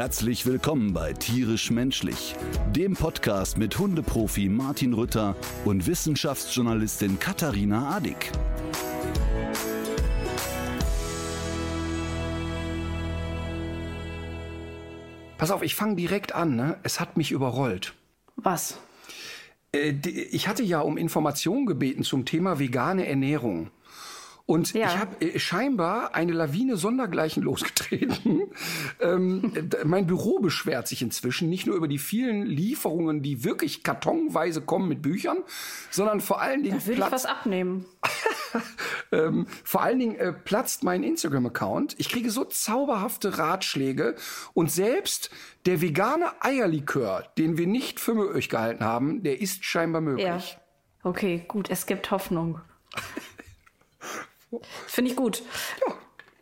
Herzlich willkommen bei Tierisch Menschlich, dem Podcast mit Hundeprofi Martin Rütter und Wissenschaftsjournalistin Katharina Adick. Pass auf, ich fange direkt an. Ne? Es hat mich überrollt. Was? Äh, ich hatte ja um Informationen gebeten zum Thema vegane Ernährung. Und Ja. ich habe äh, scheinbar eine Lawine sondergleichen losgetreten. ähm, mein Büro beschwert sich inzwischen nicht nur über die vielen Lieferungen, die wirklich kartonweise kommen mit Büchern, sondern vor allen Dingen Da würde ich was abnehmen. ähm, vor allen Dingen äh, platzt mein Instagram-Account. Ich kriege so zauberhafte Ratschläge und selbst der vegane Eierlikör, den wir nicht für möglich gehalten haben, der ist scheinbar möglich. Ja. Okay, gut, es gibt Hoffnung. Finde ich gut.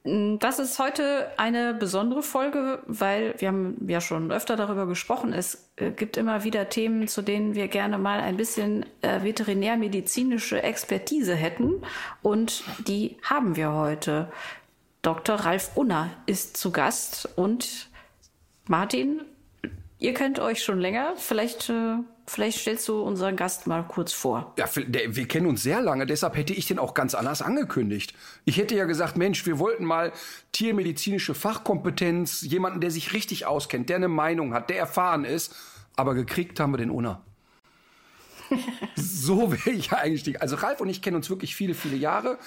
Mm, Das ist heute eine besondere Folge, weil wir haben ja schon öfter darüber gesprochen. Es äh, gibt immer wieder Themen, zu denen wir gerne mal ein bisschen äh, veterinärmedizinische Expertise hätten. Und die haben wir heute. Dr. Ralf Unner ist zu Gast und Martin, ihr kennt euch schon länger. Vielleicht, äh, vielleicht stellst du unseren Gast mal kurz vor. Ja, der, wir kennen uns sehr lange, deshalb hätte ich den auch ganz anders angekündigt. Ich hätte ja gesagt, Mensch, wir wollten mal tiermedizinische Fachkompetenz, jemanden, der sich richtig auskennt, der eine Meinung hat, der erfahren ist. Aber gekriegt haben wir den Unna. so wäre ich eingestiegen. Also Ralf und ich kennen uns wirklich viele, viele Jahre.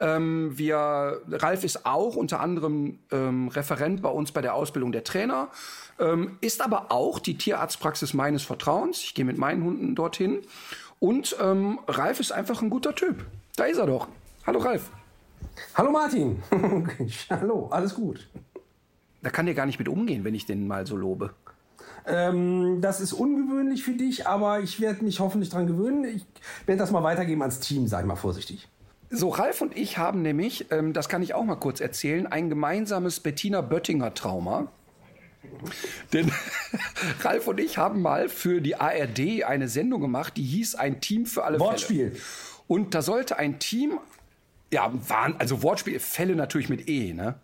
Ähm, wir, Ralf ist auch unter anderem ähm, Referent bei uns bei der Ausbildung der Trainer, ähm, ist aber auch die Tierarztpraxis meines Vertrauens. Ich gehe mit meinen Hunden dorthin. Und ähm, Ralf ist einfach ein guter Typ. Da ist er doch. Hallo Ralf. Hallo Martin. Hallo, alles gut. Da kann der gar nicht mit umgehen, wenn ich den mal so lobe. Ähm, das ist ungewöhnlich für dich, aber ich werde mich hoffentlich dran gewöhnen. Ich werde das mal weitergeben ans Team, sag ich mal vorsichtig. So, Ralf und ich haben nämlich, ähm, das kann ich auch mal kurz erzählen, ein gemeinsames Bettina Böttinger Trauma. Denn Ralf und ich haben mal für die ARD eine Sendung gemacht, die hieß Ein Team für alle Wortspiel. Fälle. Und da sollte ein Team, ja, waren, also Wortspiel, Fälle natürlich mit E, ne?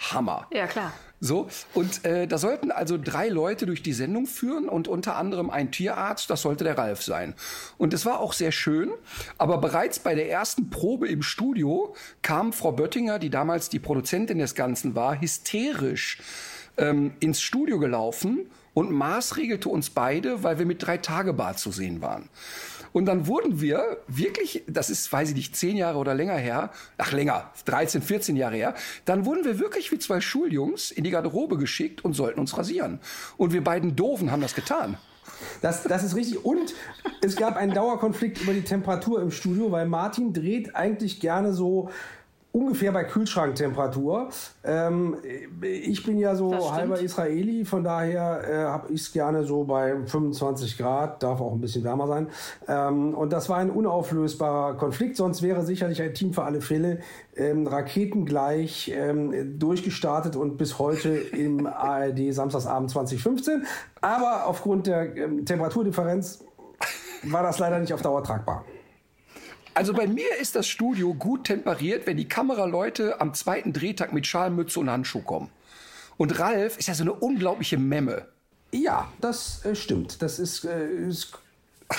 Hammer. Ja, klar. So, und äh, da sollten also drei Leute durch die Sendung führen und unter anderem ein Tierarzt, das sollte der Ralf sein. Und es war auch sehr schön, aber bereits bei der ersten Probe im Studio kam Frau Böttinger, die damals die Produzentin des Ganzen war, hysterisch ähm, ins Studio gelaufen und maßregelte uns beide, weil wir mit drei Tage Bart zu sehen waren. Und dann wurden wir wirklich, das ist, weiß ich nicht, zehn Jahre oder länger her, ach länger, 13, 14 Jahre her, dann wurden wir wirklich wie zwei Schuljungs in die Garderobe geschickt und sollten uns rasieren. Und wir beiden Doofen haben das getan. Das, das ist richtig. Und es gab einen Dauerkonflikt über die Temperatur im Studio, weil Martin dreht eigentlich gerne so ungefähr bei Kühlschranktemperatur. Ähm, ich bin ja so halber Israeli, von daher äh, habe ich es gerne so bei 25 Grad, darf auch ein bisschen wärmer sein. Ähm, und das war ein unauflösbarer Konflikt, sonst wäre sicherlich ein Team für alle Fälle ähm, raketengleich ähm, durchgestartet und bis heute im ARD Samstagsabend 2015. Aber aufgrund der ähm, Temperaturdifferenz war das leider nicht auf Dauer tragbar. Also bei mir ist das Studio gut temperiert, wenn die Kameraleute am zweiten Drehtag mit Schalmütze und Handschuh kommen. Und Ralf ist ja so eine unglaubliche Memme. Ja, das äh, stimmt. Das ist, äh, ist,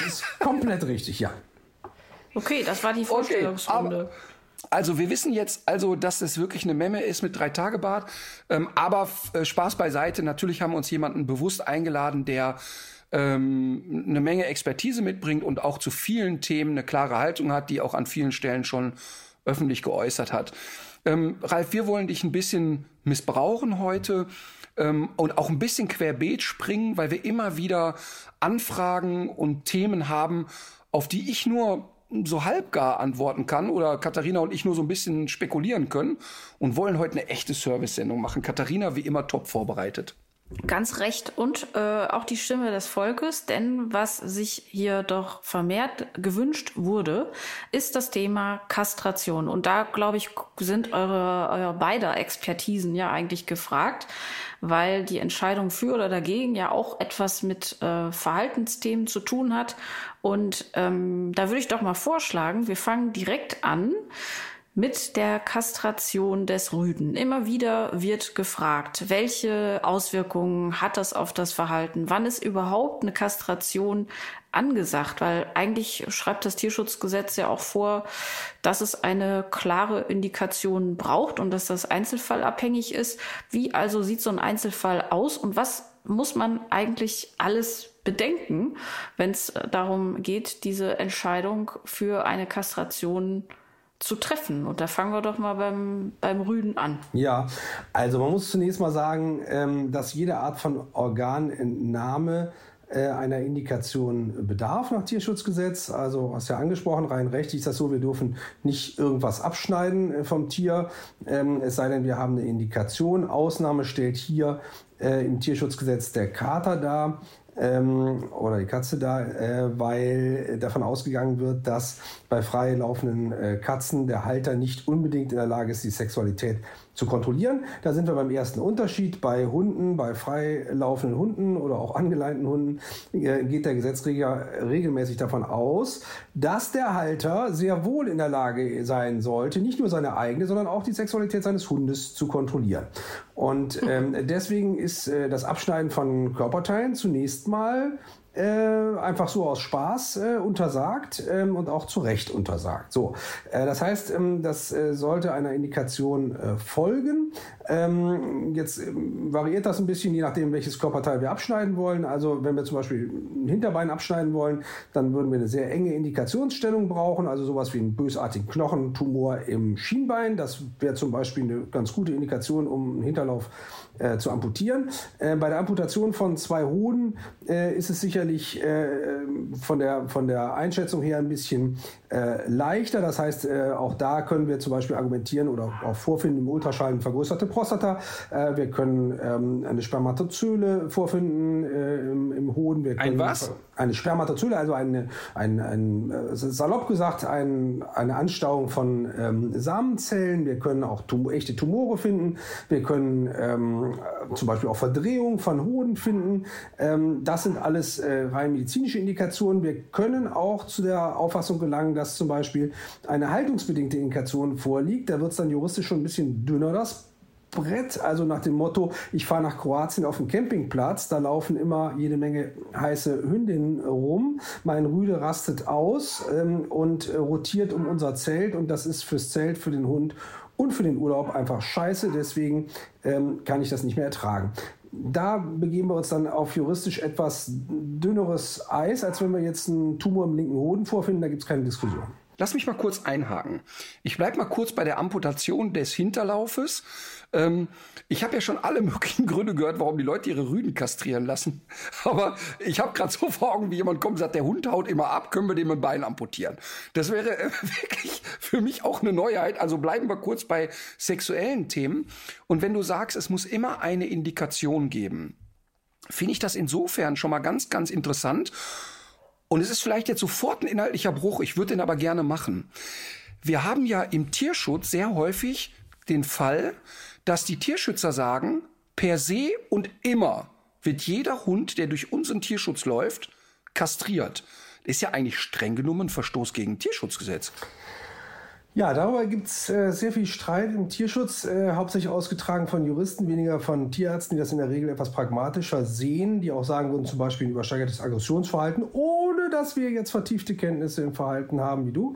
ist komplett richtig, ja. Okay, das war die Vorstellungsrunde. aber- Also wir wissen jetzt also, dass es wirklich eine Memme ist mit drei Tage Bart. Ähm, aber äh, Spaß beiseite. Natürlich haben wir uns jemanden bewusst eingeladen, der ähm, eine Menge Expertise mitbringt und auch zu vielen Themen eine klare Haltung hat, die auch an vielen Stellen schon öffentlich geäußert hat. Ähm, Ralf, wir wollen dich ein bisschen missbrauchen heute ähm, und auch ein bisschen querbeet springen, weil wir immer wieder Anfragen und Themen haben, auf die ich nur so halbgar antworten kann oder Katharina und ich nur so ein bisschen spekulieren können und wollen heute eine echte Service-Sendung machen. Katharina wie immer top vorbereitet. Ganz recht und äh, auch die Stimme des Volkes, denn was sich hier doch vermehrt gewünscht wurde, ist das Thema Kastration. Und da, glaube ich, sind eure, eure beider Expertisen ja eigentlich gefragt, weil die Entscheidung für oder dagegen ja auch etwas mit äh, Verhaltensthemen zu tun hat. Und ähm, da würde ich doch mal vorschlagen, wir fangen direkt an mit der Kastration des Rüden. Immer wieder wird gefragt, welche Auswirkungen hat das auf das Verhalten? Wann ist überhaupt eine Kastration angesagt? Weil eigentlich schreibt das Tierschutzgesetz ja auch vor, dass es eine klare Indikation braucht und dass das einzelfallabhängig ist. Wie also sieht so ein Einzelfall aus und was muss man eigentlich alles bedenken, wenn es darum geht, diese Entscheidung für eine Kastration zu treffen. Und da fangen wir doch mal beim, beim Rüden an. Ja, also man muss zunächst mal sagen, ähm, dass jede Art von Organentnahme äh, einer Indikation bedarf nach Tierschutzgesetz. Also hast ja angesprochen, rein rechtlich ist das so, wir dürfen nicht irgendwas abschneiden äh, vom Tier, ähm, es sei denn, wir haben eine Indikation. Ausnahme stellt hier äh, im Tierschutzgesetz der Kater dar ähm, oder die Katze da, äh, weil davon ausgegangen wird, dass bei frei laufenden äh, Katzen der Halter nicht unbedingt in der Lage ist, die Sexualität zu kontrollieren. Da sind wir beim ersten Unterschied. Bei Hunden, bei freilaufenden Hunden oder auch angeleinten Hunden äh, geht der Gesetzgeber regelmäßig davon aus, dass der Halter sehr wohl in der Lage sein sollte, nicht nur seine eigene, sondern auch die Sexualität seines Hundes zu kontrollieren. Und ähm, deswegen ist äh, das Abschneiden von Körperteilen zunächst mal äh, einfach so aus Spaß äh, untersagt ähm, und auch zu Recht untersagt. So, äh, das heißt, ähm, das äh, sollte einer Indikation äh, folgen. Ähm, jetzt ähm, variiert das ein bisschen, je nachdem, welches Körperteil wir abschneiden wollen. Also wenn wir zum Beispiel ein Hinterbein abschneiden wollen, dann würden wir eine sehr enge Indikationsstellung brauchen, also sowas wie einen bösartigen Knochentumor im Schienbein. Das wäre zum Beispiel eine ganz gute Indikation, um einen Hinterlauf äh, zu amputieren. Äh, bei der Amputation von zwei Hoden äh, ist es sicherlich äh, von, der, von der Einschätzung her ein bisschen äh, leichter. Das heißt, äh, auch da können wir zum Beispiel argumentieren oder auch vorfinden im Ultraschall eine vergrößerte Prostata. wir können ähm, eine Spermatozyle vorfinden im, im Hoden. Wir ein was? Eine Spermatozyle, also eine, ein, ein, salopp gesagt, ein, eine Anstauung von ähm, Samenzellen. Wir können auch tum echte Tumore finden. Wir können ähm, äh, zum Beispiel auch Verdrehung von Hoden finden. Ähm, das sind alles äh, rein medizinische Indikationen. Wir können auch zu der Auffassung gelangen, dass zum Beispiel eine haltungsbedingte Indikation vorliegt. Da wird es dann juristisch schon ein bisschen dünner, das Brett, also nach dem Motto, ich fahre nach Kroatien auf den Campingplatz, da laufen immer jede Menge heiße Hündinnen rum, mein Rüde rastet aus ähm, und rotiert um unser Zelt und das ist fürs Zelt, für den Hund und für den Urlaub einfach scheiße. Deswegen ähm, kann ich das nicht mehr ertragen. Da begeben wir uns dann auf juristisch etwas dünneres Eis, als wenn wir jetzt einen Tumor im linken Hoden vorfinden. Da gibt es keine Diskussion. Lass mich mal kurz einhaken. Ich bleibe mal kurz bei der Amputation des Hinterlaufes. Ähm, ich habe ja schon alle möglichen Gründe gehört, warum die Leute ihre Rüden kastrieren lassen. Aber ich habe gerade so vor Augen, wie jemand kommt und sagt, der Hund haut immer ab, können wir dem ein Bein amputieren. Das wäre äh, wirklich für mich auch eine Neuheit. Also bleiben wir kurz bei sexuellen Themen. Und wenn du sagst, es muss immer eine Indikation geben, finde ich das insofern schon mal ganz, ganz interessant. Und es ist vielleicht jetzt sofort ein inhaltlicher Bruch, ich würde den aber gerne machen. Wir haben ja im Tierschutz sehr häufig den Fall, dass die Tierschützer sagen, per se und immer wird jeder Hund, der durch unseren Tierschutz läuft, kastriert. Ist ja eigentlich streng genommen ein Verstoß gegen Tierschutzgesetz. Ja, darüber gibt es äh, sehr viel Streit im Tierschutz, äh, hauptsächlich ausgetragen von Juristen, weniger von Tierärzten, die das in der Regel etwas pragmatischer sehen, die auch sagen würden, zum Beispiel ein übersteigertes Aggressionsverhalten, ohne dass wir jetzt vertiefte Kenntnisse im Verhalten haben wie du,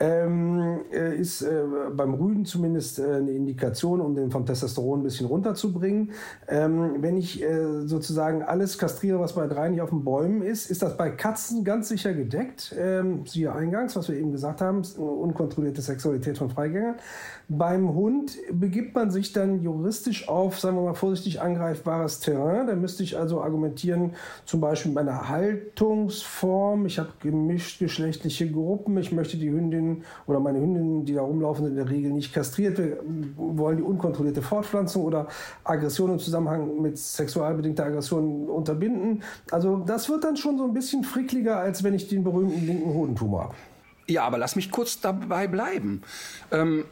ähm, äh, ist äh, beim Rüden zumindest äh, eine Indikation, um den vom Testosteron ein bisschen runterzubringen. Ähm, wenn ich äh, sozusagen alles kastriere, was bei drei nicht auf den Bäumen ist, ist das bei Katzen ganz sicher gedeckt. Ähm, siehe eingangs, was wir eben gesagt haben, unkontrollierte Sexualität von Freigängern. Beim Hund begibt man sich dann juristisch auf, sagen wir mal vorsichtig, angreifbares Terrain. Da müsste ich also argumentieren, zum Beispiel bei einer Haltungsform. Ich habe gemischt geschlechtliche Gruppen. Ich möchte die Hündin oder meine Hündinnen, die da rumlaufen, in der Regel nicht kastriert. Wir wollen die unkontrollierte Fortpflanzung oder Aggression im Zusammenhang mit sexualbedingter Aggression unterbinden. Also das wird dann schon so ein bisschen frickliger, als wenn ich den berühmten linken Hodentumor habe. Ja, aber lass mich kurz dabei bleiben. Ähm,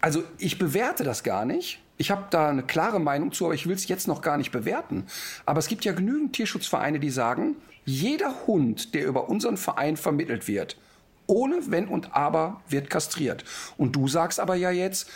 also ich bewerte das gar nicht. Ich habe da eine klare Meinung zu, aber ich will es jetzt noch gar nicht bewerten. Aber es gibt ja genügend Tierschutzvereine, die sagen, jeder Hund, der über unseren Verein vermittelt wird, ohne Wenn und Aber, wird kastriert. Und du sagst aber ja jetzt,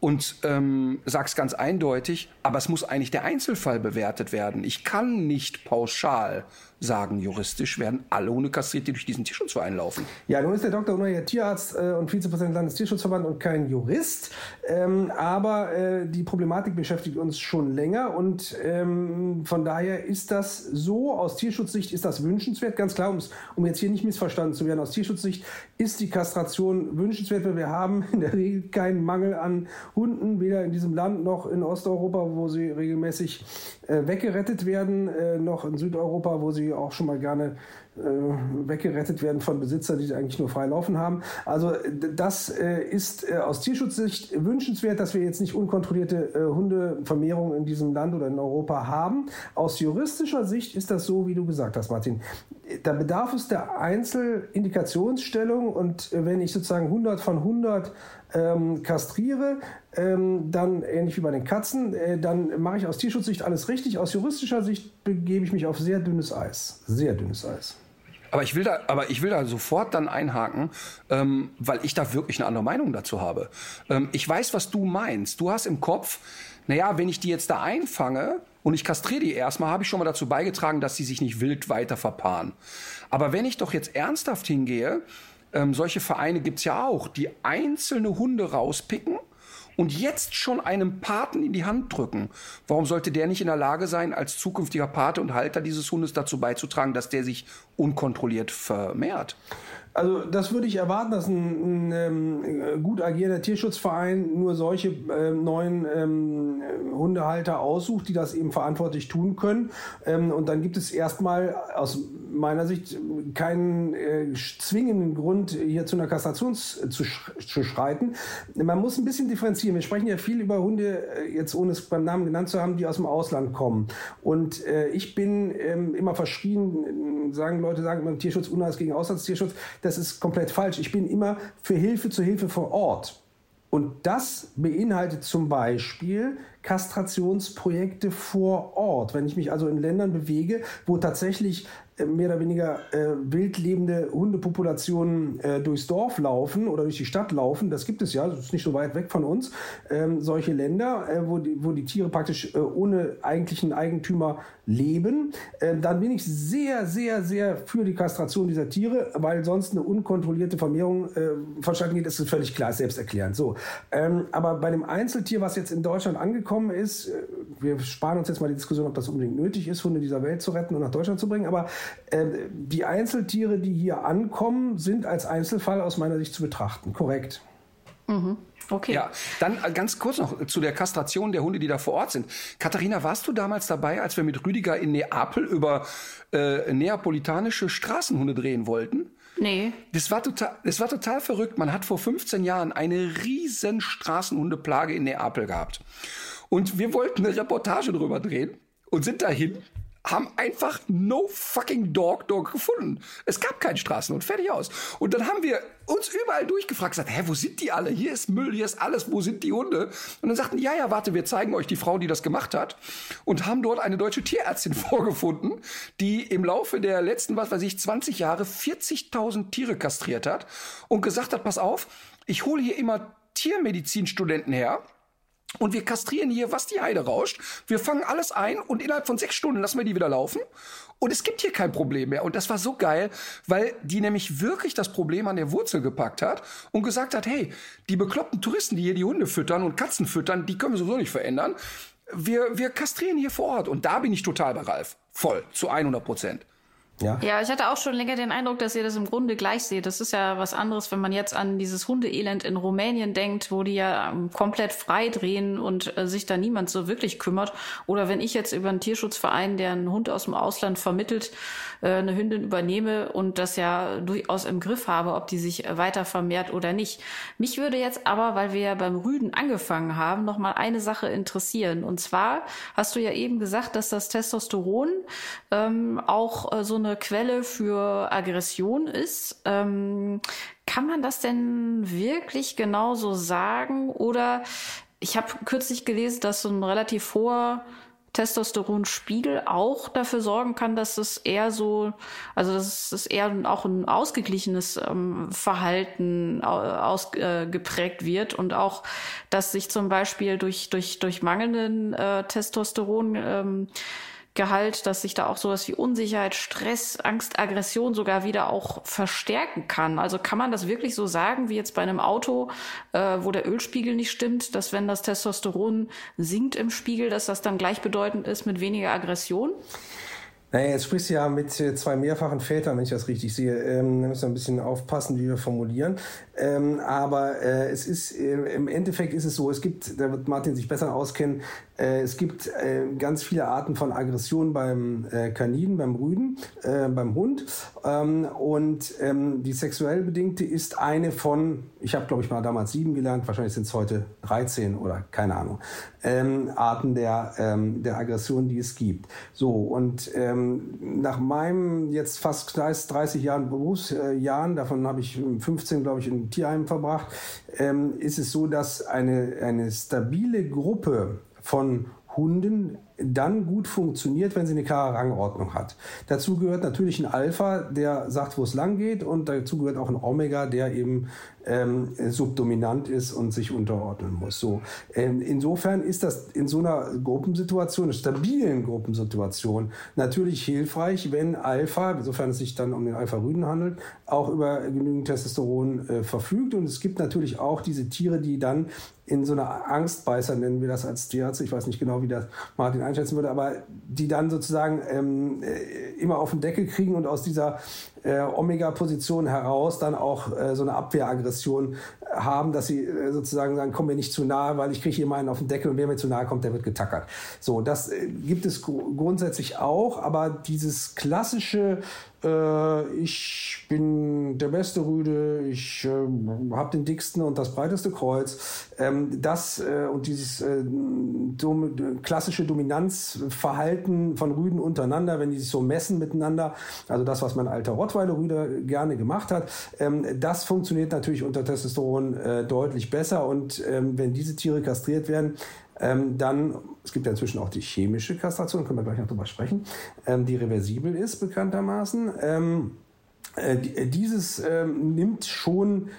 und ähm, sagst ganz eindeutig, aber es muss eigentlich der Einzelfall bewertet werden. Ich kann nicht pauschal sagen, juristisch werden alle Hunde kastriert, die durch diesen Tierschutzverein laufen. Ja, nun ist der Dr. Unai Tierarzt äh, und Vizepräsident des Landestierschutzverband und kein Jurist. Ähm, aber äh, die Problematik beschäftigt uns schon länger und ähm, von daher ist das so, aus Tierschutzsicht ist das wünschenswert. Ganz klar, um jetzt hier nicht missverstanden zu werden, aus Tierschutzsicht ist die Kastration wünschenswert, weil wir haben in der Regel keinen Mangel an Hunden, weder in diesem Land noch in Osteuropa, wo sie regelmäßig äh, weggerettet werden, äh, noch in Südeuropa, wo sie auch schon mal gerne äh, weggerettet werden von Besitzern, die eigentlich nur frei laufen haben. Also das äh, ist äh, aus Tierschutzsicht wünschenswert, dass wir jetzt nicht unkontrollierte äh, Hundevermehrung in diesem Land oder in Europa haben. Aus juristischer Sicht ist das so, wie du gesagt hast, Martin. Da bedarf es der Einzelindikationsstellung und wenn ich sozusagen 100 von 100 ähm, kastriere, ähm, dann ähnlich wie bei den Katzen, äh, dann mache ich aus Tierschutzsicht alles richtig. Aus juristischer Sicht begebe ich mich auf sehr dünnes Eis. Sehr dünnes Eis. Aber ich will da, aber ich will da sofort dann einhaken, ähm, weil ich da wirklich eine andere Meinung dazu habe. Ähm, ich weiß, was du meinst. Du hast im Kopf, naja, wenn ich die jetzt da einfange und ich kastriere die erstmal, habe ich schon mal dazu beigetragen, dass sie sich nicht wild weiter verpaaren. Aber wenn ich doch jetzt ernsthaft hingehe ähm, solche Vereine gibt es ja auch, die einzelne Hunde rauspicken und jetzt schon einem Paten in die Hand drücken. Warum sollte der nicht in der Lage sein, als zukünftiger Pate und Halter dieses Hundes dazu beizutragen, dass der sich unkontrolliert vermehrt? Also das würde ich erwarten, dass ein, ein ähm, gut agierender Tierschutzverein nur solche äh, neuen ähm, Hundehalter aussucht, die das eben verantwortlich tun können. Ähm, und dann gibt es erstmal aus meiner Sicht keinen äh, zwingenden Grund, hier zu einer Kastration zu, zu, schreiten. Man muss ein bisschen differenzieren. Wir sprechen ja viel über Hunde, äh, jetzt ohne es beim Namen genannt zu haben, die aus dem Ausland kommen. Und äh, ich bin ähm, immer verschrien, sagen Leute, sagen immer Tierschutz, Unheils gegen Auslandstierschutz das ist komplett falsch. Ich bin immer für Hilfe zur Hilfe vor Ort. Und das beinhaltet zum Beispiel Kastrationsprojekte vor Ort. Wenn ich mich also in Ländern bewege, wo tatsächlich mehr oder weniger äh, wild lebende Hundepopulationen äh, durchs Dorf laufen oder durch die Stadt laufen, das gibt es ja, das ist nicht so weit weg von uns, ähm, solche Länder, äh, wo, die, wo die Tiere praktisch äh, ohne eigentlichen Eigentümer leben, äh, dann bin ich sehr, sehr, sehr für die Kastration dieser Tiere, weil sonst eine unkontrollierte Vermehrung vonstatten geht, ist völlig klar, selbsterklärend. So, ähm, aber bei dem Einzeltier, was jetzt in Deutschland angekommen ist, wir sparen uns jetzt mal die Diskussion, ob das unbedingt nötig ist, Hunde dieser Welt zu retten und nach Deutschland zu bringen, aber äh, die Einzeltiere, die hier ankommen, sind als Einzelfall aus meiner Sicht zu betrachten. Korrekt. Mhm. Okay. Ja, dann äh, ganz kurz noch zu der Kastration der Hunde, die da vor Ort sind. Katharina, warst du damals dabei, als wir mit Rüdiger in Neapel über äh, neapolitanische Straßenhunde drehen wollten? Nee. Das war, total, das war total verrückt. Man hat vor 15 Jahren eine riesen Straßenhundeplage in Neapel gehabt. Und wir wollten eine Reportage drüber drehen und sind dahin haben einfach no fucking dog dog gefunden. Es gab keinen Straßenhund, fertig aus. Und dann haben wir uns überall durchgefragt, gesagt, hä, wo sind die alle? Hier ist Müll, hier ist alles, wo sind die Hunde? Und dann sagten, ja, ja, warte, wir zeigen euch die Frau, die das gemacht hat. Und haben dort eine deutsche Tierärztin vorgefunden, die im Laufe der letzten, was weiß ich, 20 Jahre 40.000 Tiere kastriert hat und gesagt hat, pass auf, ich hole hier immer Tiermedizinstudenten her, und wir kastrieren hier, was die Heide rauscht. Wir fangen alles ein und innerhalb von sechs Stunden lassen wir die wieder laufen. Und es gibt hier kein Problem mehr. Und das war so geil, weil die nämlich wirklich das Problem an der Wurzel gepackt hat und gesagt hat, hey, die bekloppten Touristen, die hier die Hunde füttern und Katzen füttern, die können wir sowieso nicht verändern. Wir, wir kastrieren hier vor Ort. Und da bin ich total bei Ralf. Voll. Zu 100 Prozent. Ja? ja, ich hatte auch schon länger den Eindruck, dass ihr das im Grunde gleich seht. Das ist ja was anderes, wenn man jetzt an dieses Hundeelend in Rumänien denkt, wo die ja ähm, komplett frei drehen und äh, sich da niemand so wirklich kümmert. Oder wenn ich jetzt über einen Tierschutzverein, der einen Hund aus dem Ausland vermittelt, äh, eine Hündin übernehme und das ja durchaus im Griff habe, ob die sich weiter vermehrt oder nicht. Mich würde jetzt aber, weil wir ja beim Rüden angefangen haben, noch mal eine Sache interessieren. Und zwar hast du ja eben gesagt, dass das Testosteron ähm, auch äh, so eine eine Quelle für Aggression ist. Ähm, kann man das denn wirklich genauso sagen? Oder ich habe kürzlich gelesen, dass so ein relativ hoher Testosteronspiegel auch dafür sorgen kann, dass es eher so, also dass es eher auch ein ausgeglichenes ähm, Verhalten ausgeprägt äh, wird und auch, dass sich zum Beispiel durch durch durch mangelnden äh, Testosteron ähm, Gehalt, dass sich da auch sowas wie Unsicherheit, Stress, Angst, Aggression sogar wieder auch verstärken kann. Also kann man das wirklich so sagen, wie jetzt bei einem Auto, äh, wo der Ölspiegel nicht stimmt, dass wenn das Testosteron sinkt im Spiegel, dass das dann gleichbedeutend ist mit weniger Aggression? Naja, jetzt sprichst du ja mit zwei mehrfachen Vätern, wenn ich das richtig sehe. Ähm, da müssen wir ein bisschen aufpassen, wie wir formulieren. Ähm, aber äh, es ist, äh, im Endeffekt ist es so, es gibt, da wird Martin sich besser auskennen, äh, es gibt äh, ganz viele Arten von Aggression beim äh, Kanin, beim Rüden, äh, beim Hund. Ähm, und ähm, die sexuell bedingte ist eine von, ich habe glaube ich mal damals sieben gelernt, wahrscheinlich sind es heute 13 oder keine Ahnung, ähm, Arten der, ähm, der Aggression, die es gibt. So, und ähm, nach meinem jetzt fast 30 Jahren Berufsjahren, davon habe ich 15 glaube ich in Tierheimen verbracht, ähm, ist es so, dass eine, eine stabile Gruppe von Hunden dann gut funktioniert, wenn sie eine klare Rangordnung hat. Dazu gehört natürlich ein Alpha, der sagt, wo es lang geht, und dazu gehört auch ein Omega, der eben ähm, subdominant ist und sich unterordnen muss. So, ähm, insofern ist das in so einer Gruppensituation, einer stabilen Gruppensituation, natürlich hilfreich, wenn Alpha, sofern es sich dann um den Alpha-Rüden handelt, auch über genügend Testosteron äh, verfügt. Und es gibt natürlich auch diese Tiere, die dann in so einer Angstbeißer, nennen wir das als Tierarzt, ich weiß nicht genau, wie das Martin einschätzen würde, aber die dann sozusagen ähm, äh, immer auf den Deckel kriegen und aus dieser äh, Omega-Position heraus dann auch äh, so eine Abwehraggression haben, dass sie äh, sozusagen sagen, komm mir nicht zu nahe, weil ich kriege hier meinen auf den Deckel und wer mir zu nahe kommt, der wird getackert. So, das äh, gibt es gr grundsätzlich auch, aber dieses klassische äh, ich bin der beste Rüde, ich äh, habe den dicksten und das breiteste Kreuz. Ähm, das äh, und dieses äh, dom klassische Dominanzverhalten von Rüden untereinander, wenn die sich so messen miteinander, also das, was mein alter Rottweiler Rüde gerne gemacht hat, ähm, das funktioniert natürlich unter Testosteron äh, deutlich besser und ähm, wenn diese Tiere kastriert werden, ähm, dann, es gibt ja inzwischen auch die chemische Kastration, können wir gleich noch drüber sprechen, ähm, die reversibel ist bekanntermaßen. Ähm, äh, äh, dieses ähm, nimmt schon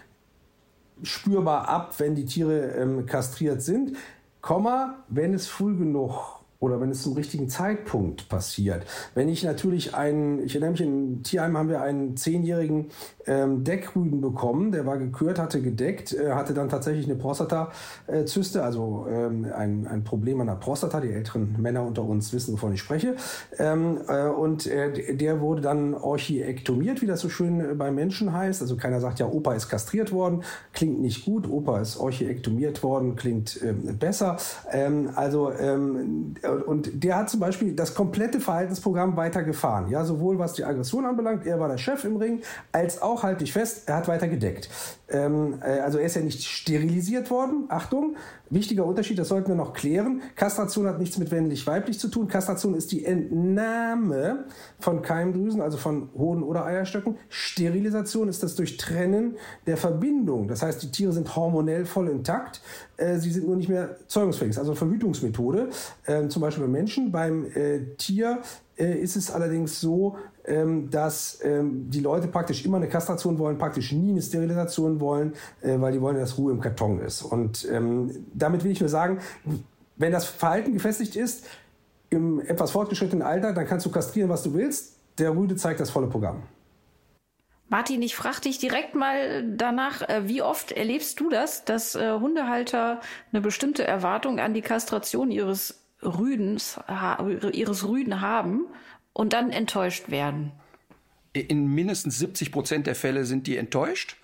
spürbar ab, wenn die Tiere ähm, kastriert sind, Komma, wenn es früh genug oder wenn es zum richtigen Zeitpunkt passiert. Wenn ich natürlich einen, ich erinnere mich, in Tierheim haben wir einen zehnjährigen ähm, Deckrüden bekommen, der war gekürt, hatte gedeckt, äh, hatte dann tatsächlich eine Prostata-Zyste, also ähm, ein, ein Problem an der Prostata. Die älteren Männer unter uns wissen, wovon ich spreche. Ähm, äh, und äh, der wurde dann orchiektomiert, wie das so schön äh, bei Menschen heißt. Also keiner sagt ja, Opa ist kastriert worden, klingt nicht gut. Opa ist orchiektomiert worden, klingt ähm, besser. Ähm, also ähm, und der hat zum Beispiel das komplette Verhaltensprogramm weitergefahren. Ja, sowohl was die Aggression anbelangt, er war der Chef im Ring, als auch, halte ich fest, er hat weiter gedeckt. Ähm, äh, also er ist ja nicht sterilisiert worden. Achtung, wichtiger Unterschied, das sollten wir noch klären. Kastration hat nichts mit männlich-weiblich zu tun. Kastration ist die Entnahme von Keimdrüsen, also von Hoden oder Eierstöcken. Sterilisation ist das Durchtrennen der Verbindung. Das heißt, die Tiere sind hormonell voll intakt. Äh, sie sind nur nicht mehr zeugungsfähig. Also Verhütungsmethode, äh, zum Beispiel beim Menschen. Beim äh, Tier äh, ist es allerdings so, ähm, dass ähm, die Leute praktisch immer eine Kastration wollen, praktisch nie eine Sterilisation wollen, weil die wollen, dass Ruhe im Karton ist. Und ähm, damit will ich nur sagen, wenn das Verhalten gefestigt ist, im etwas fortgeschrittenen Alter, dann kannst du kastrieren, was du willst. Der Rüde zeigt das volle Programm. Martin, ich frage dich direkt mal danach, äh, wie oft erlebst du das, dass äh, Hundehalter eine bestimmte Erwartung an die Kastration ihres Rüdens, ihres Rüden haben und dann enttäuscht werden? in mindestens 70 Prozent der Fälle sind die enttäuscht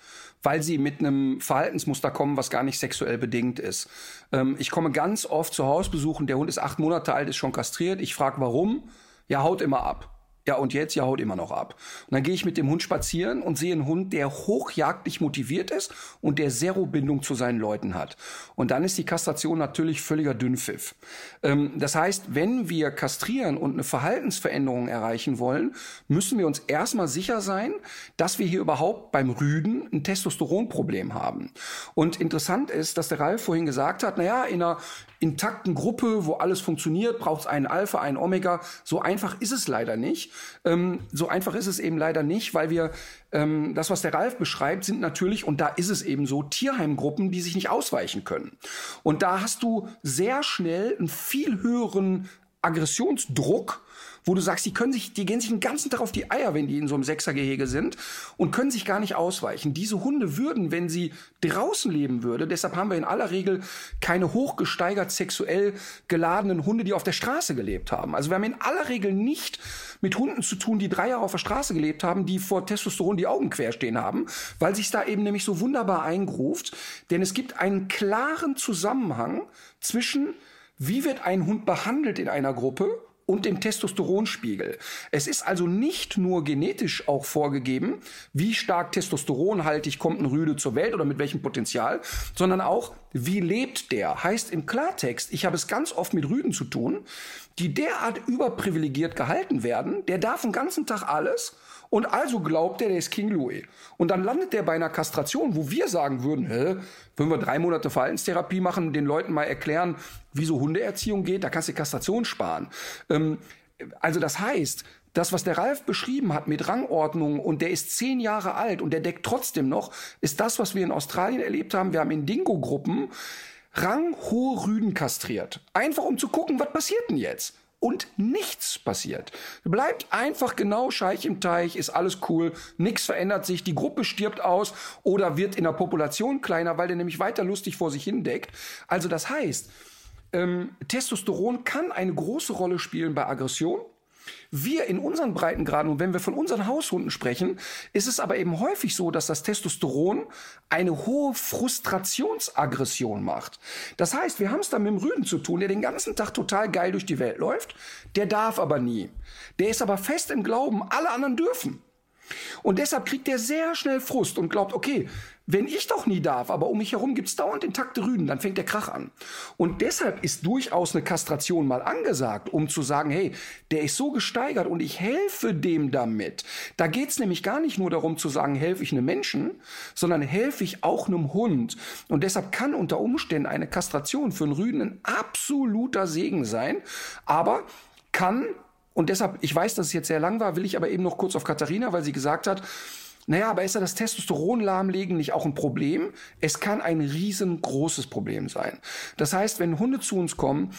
weil sie mit einem Verhaltensmuster kommen, was gar nicht sexuell bedingt ist. Ähm, ich komme ganz oft zu Hausbesuchen, der Hund ist acht Monate alt, ist schon kastriert. Ich frage, warum? Ja, haut immer ab. Ja, und jetzt, ja, haut immer noch ab. Und dann gehe ich mit dem Hund spazieren und sehe einen Hund, der hochjagdlich motiviert ist und der Zero-Bindung zu seinen Leuten hat. Und dann ist die Kastration natürlich völliger Dünnpfiff. Ähm, das heißt, wenn wir kastrieren und eine Verhaltensveränderung erreichen wollen, müssen wir uns erstmal sicher sein, dass wir hier überhaupt beim Rüden ein Testosteronproblem haben. Und interessant ist, dass der Ralf vorhin gesagt hat, naja, in einer intakten Gruppe, wo alles funktioniert, braucht es einen Alpha, einen Omega. So einfach ist es leider nicht. Ähm, so einfach ist es eben leider nicht, weil wir ähm, das, was der Ralf beschreibt, sind natürlich, und da ist es eben so, Tierheimgruppen, die sich nicht ausweichen können. Und da hast du sehr schnell einen viel höheren Aggressionsdruck wo du sagst, die können sich, die gehen sich den ganzen Tag auf die Eier, wenn die in so einem Sechsergehege sind und können sich gar nicht ausweichen. Diese Hunde würden, wenn sie draußen leben würde, deshalb haben wir in aller Regel keine hochgesteigert sexuell geladenen Hunde, die auf der Straße gelebt haben. Also wir haben in aller Regel nicht mit Hunden zu tun, die drei Jahre auf der Straße gelebt haben, die vor Testosteron die Augen quer stehen haben, weil sich da eben nämlich so wunderbar eingruft. Denn es gibt einen klaren Zusammenhang zwischen wie wird ein Hund behandelt in einer Gruppe und dem Testosteronspiegel. Es ist also nicht nur genetisch auch vorgegeben, wie stark testosteronhaltig kommt ein Rüde zur Welt oder mit welchem Potenzial, sondern auch, wie lebt der? Heißt im Klartext, ich habe es ganz oft mit Rüden zu tun, die derart überprivilegiert gehalten werden, der darf den ganzen Tag alles und also glaubt er, der ist King Louis. Und dann landet der bei einer Kastration, wo wir sagen würden, hä, wenn wir drei Monate Verhaltenstherapie machen, den Leuten mal erklären, wie so Hundeerziehung geht, da kannst du Kastration sparen. Ähm, also das heißt, das, was der Ralf beschrieben hat mit Rangordnung und der ist zehn Jahre alt und der deckt trotzdem noch, ist das, was wir in Australien erlebt haben. Wir haben in Dingo-Gruppen ranghohe Rüden kastriert. Einfach um zu gucken, was passiert denn jetzt? Und nichts passiert. Bleibt einfach genau Scheich im Teich, ist alles cool, nichts verändert sich, die Gruppe stirbt aus oder wird in der Population kleiner, weil der nämlich weiter lustig vor sich hindeckt. Also das heißt, ähm, Testosteron kann eine große Rolle spielen bei Aggression wir in unseren Breitengraden und wenn wir von unseren Haushunden sprechen, ist es aber eben häufig so, dass das Testosteron eine hohe Frustrationsaggression macht. Das heißt, wir haben es da mit dem Rüden zu tun, der den ganzen Tag total geil durch die Welt läuft, der darf aber nie. Der ist aber fest im Glauben, alle anderen dürfen. Und deshalb kriegt er sehr schnell Frust und glaubt, okay, wenn ich doch nie darf, aber um mich herum gibt's dauernd intakte Rüden, dann fängt der Krach an. Und deshalb ist durchaus eine Kastration mal angesagt, um zu sagen, hey, der ist so gesteigert und ich helfe dem damit. Da geht's nämlich gar nicht nur darum zu sagen, helfe ich einem Menschen, sondern helfe ich auch einem Hund. Und deshalb kann unter Umständen eine Kastration für einen Rüden ein absoluter Segen sein, aber kann und deshalb, ich weiß, dass es jetzt sehr lang war, will ich aber eben noch kurz auf Katharina, weil sie gesagt hat, naja, aber ist ja das Testosteron lahmlegen nicht auch ein Problem? Es kann ein riesengroßes Problem sein. Das heißt, wenn Hunde zu uns kommen,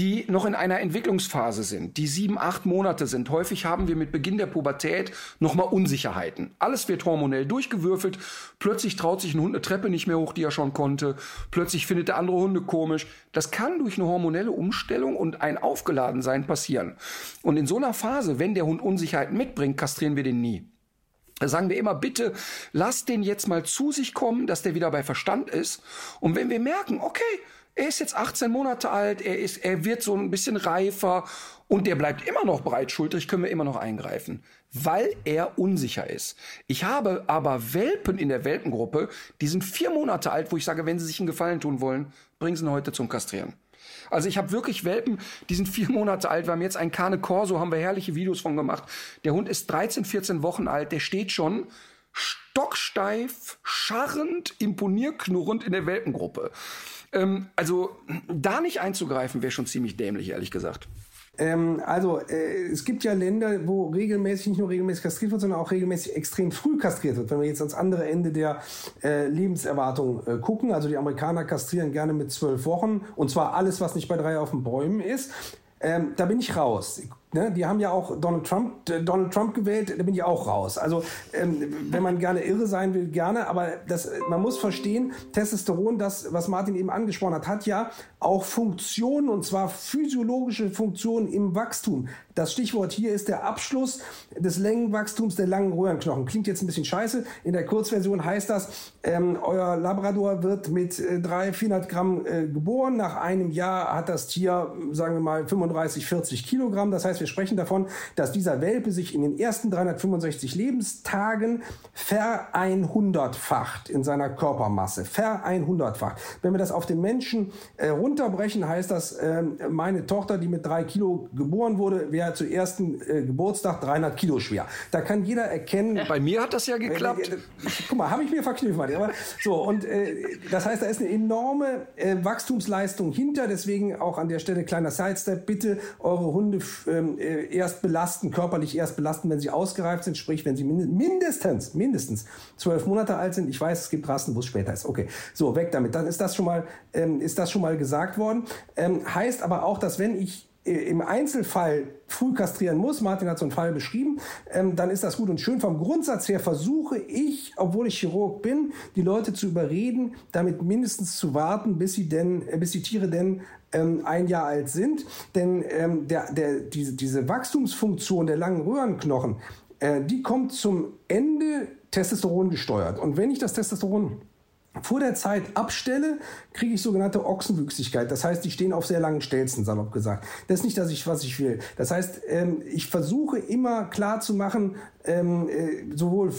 die noch in einer Entwicklungsphase sind, die sieben, acht Monate sind. Häufig haben wir mit Beginn der Pubertät nochmal Unsicherheiten. Alles wird hormonell durchgewürfelt. Plötzlich traut sich ein Hund eine Treppe nicht mehr hoch, die er schon konnte. Plötzlich findet der andere Hunde komisch. Das kann durch eine hormonelle Umstellung und ein Aufgeladensein passieren. Und in so einer Phase, wenn der Hund Unsicherheiten mitbringt, kastrieren wir den nie. Da sagen wir immer, bitte lass den jetzt mal zu sich kommen, dass der wieder bei Verstand ist. Und wenn wir merken, okay, er ist jetzt 18 Monate alt, er ist, er wird so ein bisschen reifer und der bleibt immer noch breitschultrig, können wir immer noch eingreifen, weil er unsicher ist. Ich habe aber Welpen in der Welpengruppe, die sind vier Monate alt, wo ich sage, wenn sie sich einen Gefallen tun wollen, bringen sie ihn heute zum Kastrieren. Also ich habe wirklich Welpen, die sind vier Monate alt. Wir haben jetzt ein Cane Corso, haben wir herrliche Videos von gemacht. Der Hund ist 13, 14 Wochen alt, der steht schon stocksteif, scharrend, imponierknurrend in der Welpengruppe. Ähm, also da nicht einzugreifen, wäre schon ziemlich dämlich, ehrlich gesagt. Ähm, also äh, es gibt ja Länder, wo regelmäßig nicht nur regelmäßig kastriert wird, sondern auch regelmäßig extrem früh kastriert wird. Wenn wir jetzt ans andere Ende der äh, Lebenserwartung äh, gucken, also die Amerikaner kastrieren gerne mit zwölf Wochen und zwar alles, was nicht bei drei auf den Bäumen ist. Ähm, da bin ich raus. Ne, die haben ja auch Donald Trump, Donald Trump gewählt, da bin ich auch raus. Also ähm, wenn man gerne irre sein will, gerne, aber das, man muss verstehen, Testosteron, das, was Martin eben angesprochen hat, hat ja auch Funktionen, und zwar physiologische Funktionen im Wachstum. Das Stichwort hier ist der Abschluss des Längenwachstums der langen Röhrenknochen. Klingt jetzt ein bisschen scheiße. In der Kurzversion heißt das, ähm, euer Labrador wird mit äh, 300, 400 Gramm äh, geboren. Nach einem Jahr hat das Tier, sagen wir mal, 35, 40 Kilogramm. Das heißt, wir sprechen davon, dass dieser Welpe sich in den ersten 365 Lebenstagen vereinhundertfacht in seiner Körpermasse. Vereinhundertfacht. Wenn wir das auf den Menschen äh, runterbrechen, heißt das, äh, meine Tochter, die mit drei Kilo geboren wurde, wäre zu ersten äh, Geburtstag 300 Kilo schwer. Da kann jeder erkennen. Bei mir hat das ja geklappt. Äh, äh, guck mal, habe ich mir verknüpft. Aber so und äh, das heißt, da ist eine enorme äh, Wachstumsleistung hinter. Deswegen auch an der Stelle kleiner Sidestep: Bitte eure Hunde ähm, äh, erst belasten, körperlich erst belasten, wenn sie ausgereift sind, sprich, wenn sie mindestens, mindestens zwölf Monate alt sind. Ich weiß, es gibt Rassen, wo es später ist. Okay, so, weg damit. Dann ist das schon mal, ähm, ist das schon mal gesagt worden. Ähm, heißt aber auch, dass wenn ich äh, im Einzelfall früh kastrieren muss, Martin hat so einen Fall beschrieben, ähm, dann ist das gut und schön. Vom Grundsatz her versuche ich, obwohl ich Chirurg bin, die Leute zu überreden, damit mindestens zu warten, bis sie denn, äh, bis die Tiere denn ähm, ein Jahr alt sind. Denn ähm, der, der, diese, diese Wachstumsfunktion der langen Röhrenknochen, äh, die kommt zum Ende Testosteron gesteuert. Und wenn ich das Testosteron vor der Zeit abstelle, kriege ich sogenannte Ochsenwüchsigkeit. Das heißt, die stehen auf sehr langen Stelzen, salopp gesagt. Das ist nicht, dass ich, was ich will. Das heißt, ähm, ich versuche immer klar zu machen, ähm, äh, sowohl äh,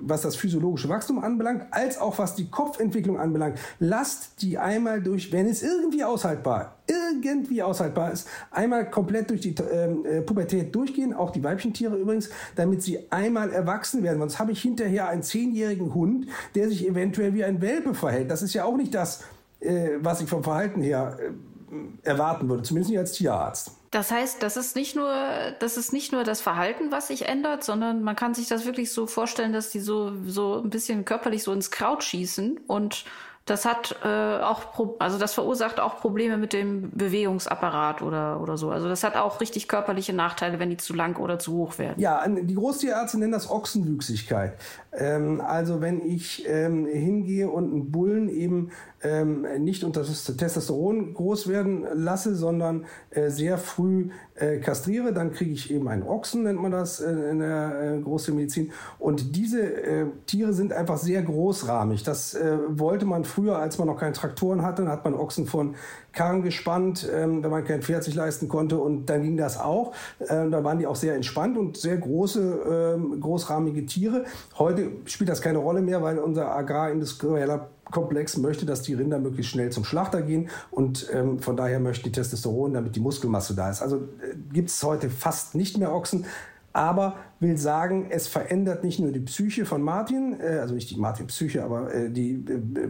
was das physiologische Wachstum anbelangt, als auch was die Kopfentwicklung anbelangt. Lasst die einmal durch, wenn es irgendwie aushaltbar, irgendwie aushaltbar ist, einmal komplett durch die ähm, äh, Pubertät durchgehen, auch die Weibchentiere übrigens, damit sie einmal erwachsen werden. Sonst habe ich hinterher einen zehnjährigen Hund, der sich eventuell wie ein Welpe verhält. Das ist ja auch nicht das, äh, was ich vom Verhalten her äh, erwarten würde, zumindest nicht als Tierarzt. Das heißt, das ist nicht nur, das ist nicht nur das Verhalten, was sich ändert, sondern man kann sich das wirklich so vorstellen, dass die so, so ein bisschen körperlich so ins Kraut schießen und das hat äh, auch, also das verursacht auch Probleme mit dem Bewegungsapparat oder, oder so. Also das hat auch richtig körperliche Nachteile, wenn die zu lang oder zu hoch werden. Ja, die Großtierärzte nennen das Ochsenwüchsigkeit. Ähm, also wenn ich ähm, hingehe und einen Bullen eben ähm, nicht unter Testosteron groß werden lasse, sondern äh, sehr früh äh, kastriere, dann kriege ich eben einen Ochsen, nennt man das äh, in der äh, Großtiermedizin. Und diese äh, Tiere sind einfach sehr großrahmig. Das äh, wollte man früher, als man noch keine Traktoren hatte, dann hat man Ochsen von Karren gespannt, ähm, wenn man kein Pferd sich leisten konnte und dann ging das auch. Ähm, da waren die auch sehr entspannt und sehr große, ähm, großrahmige Tiere. Heute spielt das keine Rolle mehr, weil unser agrarindustrieller Komplex möchte, dass die Rinder möglichst schnell zum Schlachter gehen und ähm, von daher möchten die Testosteron, damit die Muskelmasse da ist. Also äh, gibt es heute fast nicht mehr Ochsen aber will sagen, es verändert nicht nur die Psyche von Martin, äh, also nicht die Martin-Psyche, aber äh, die, äh,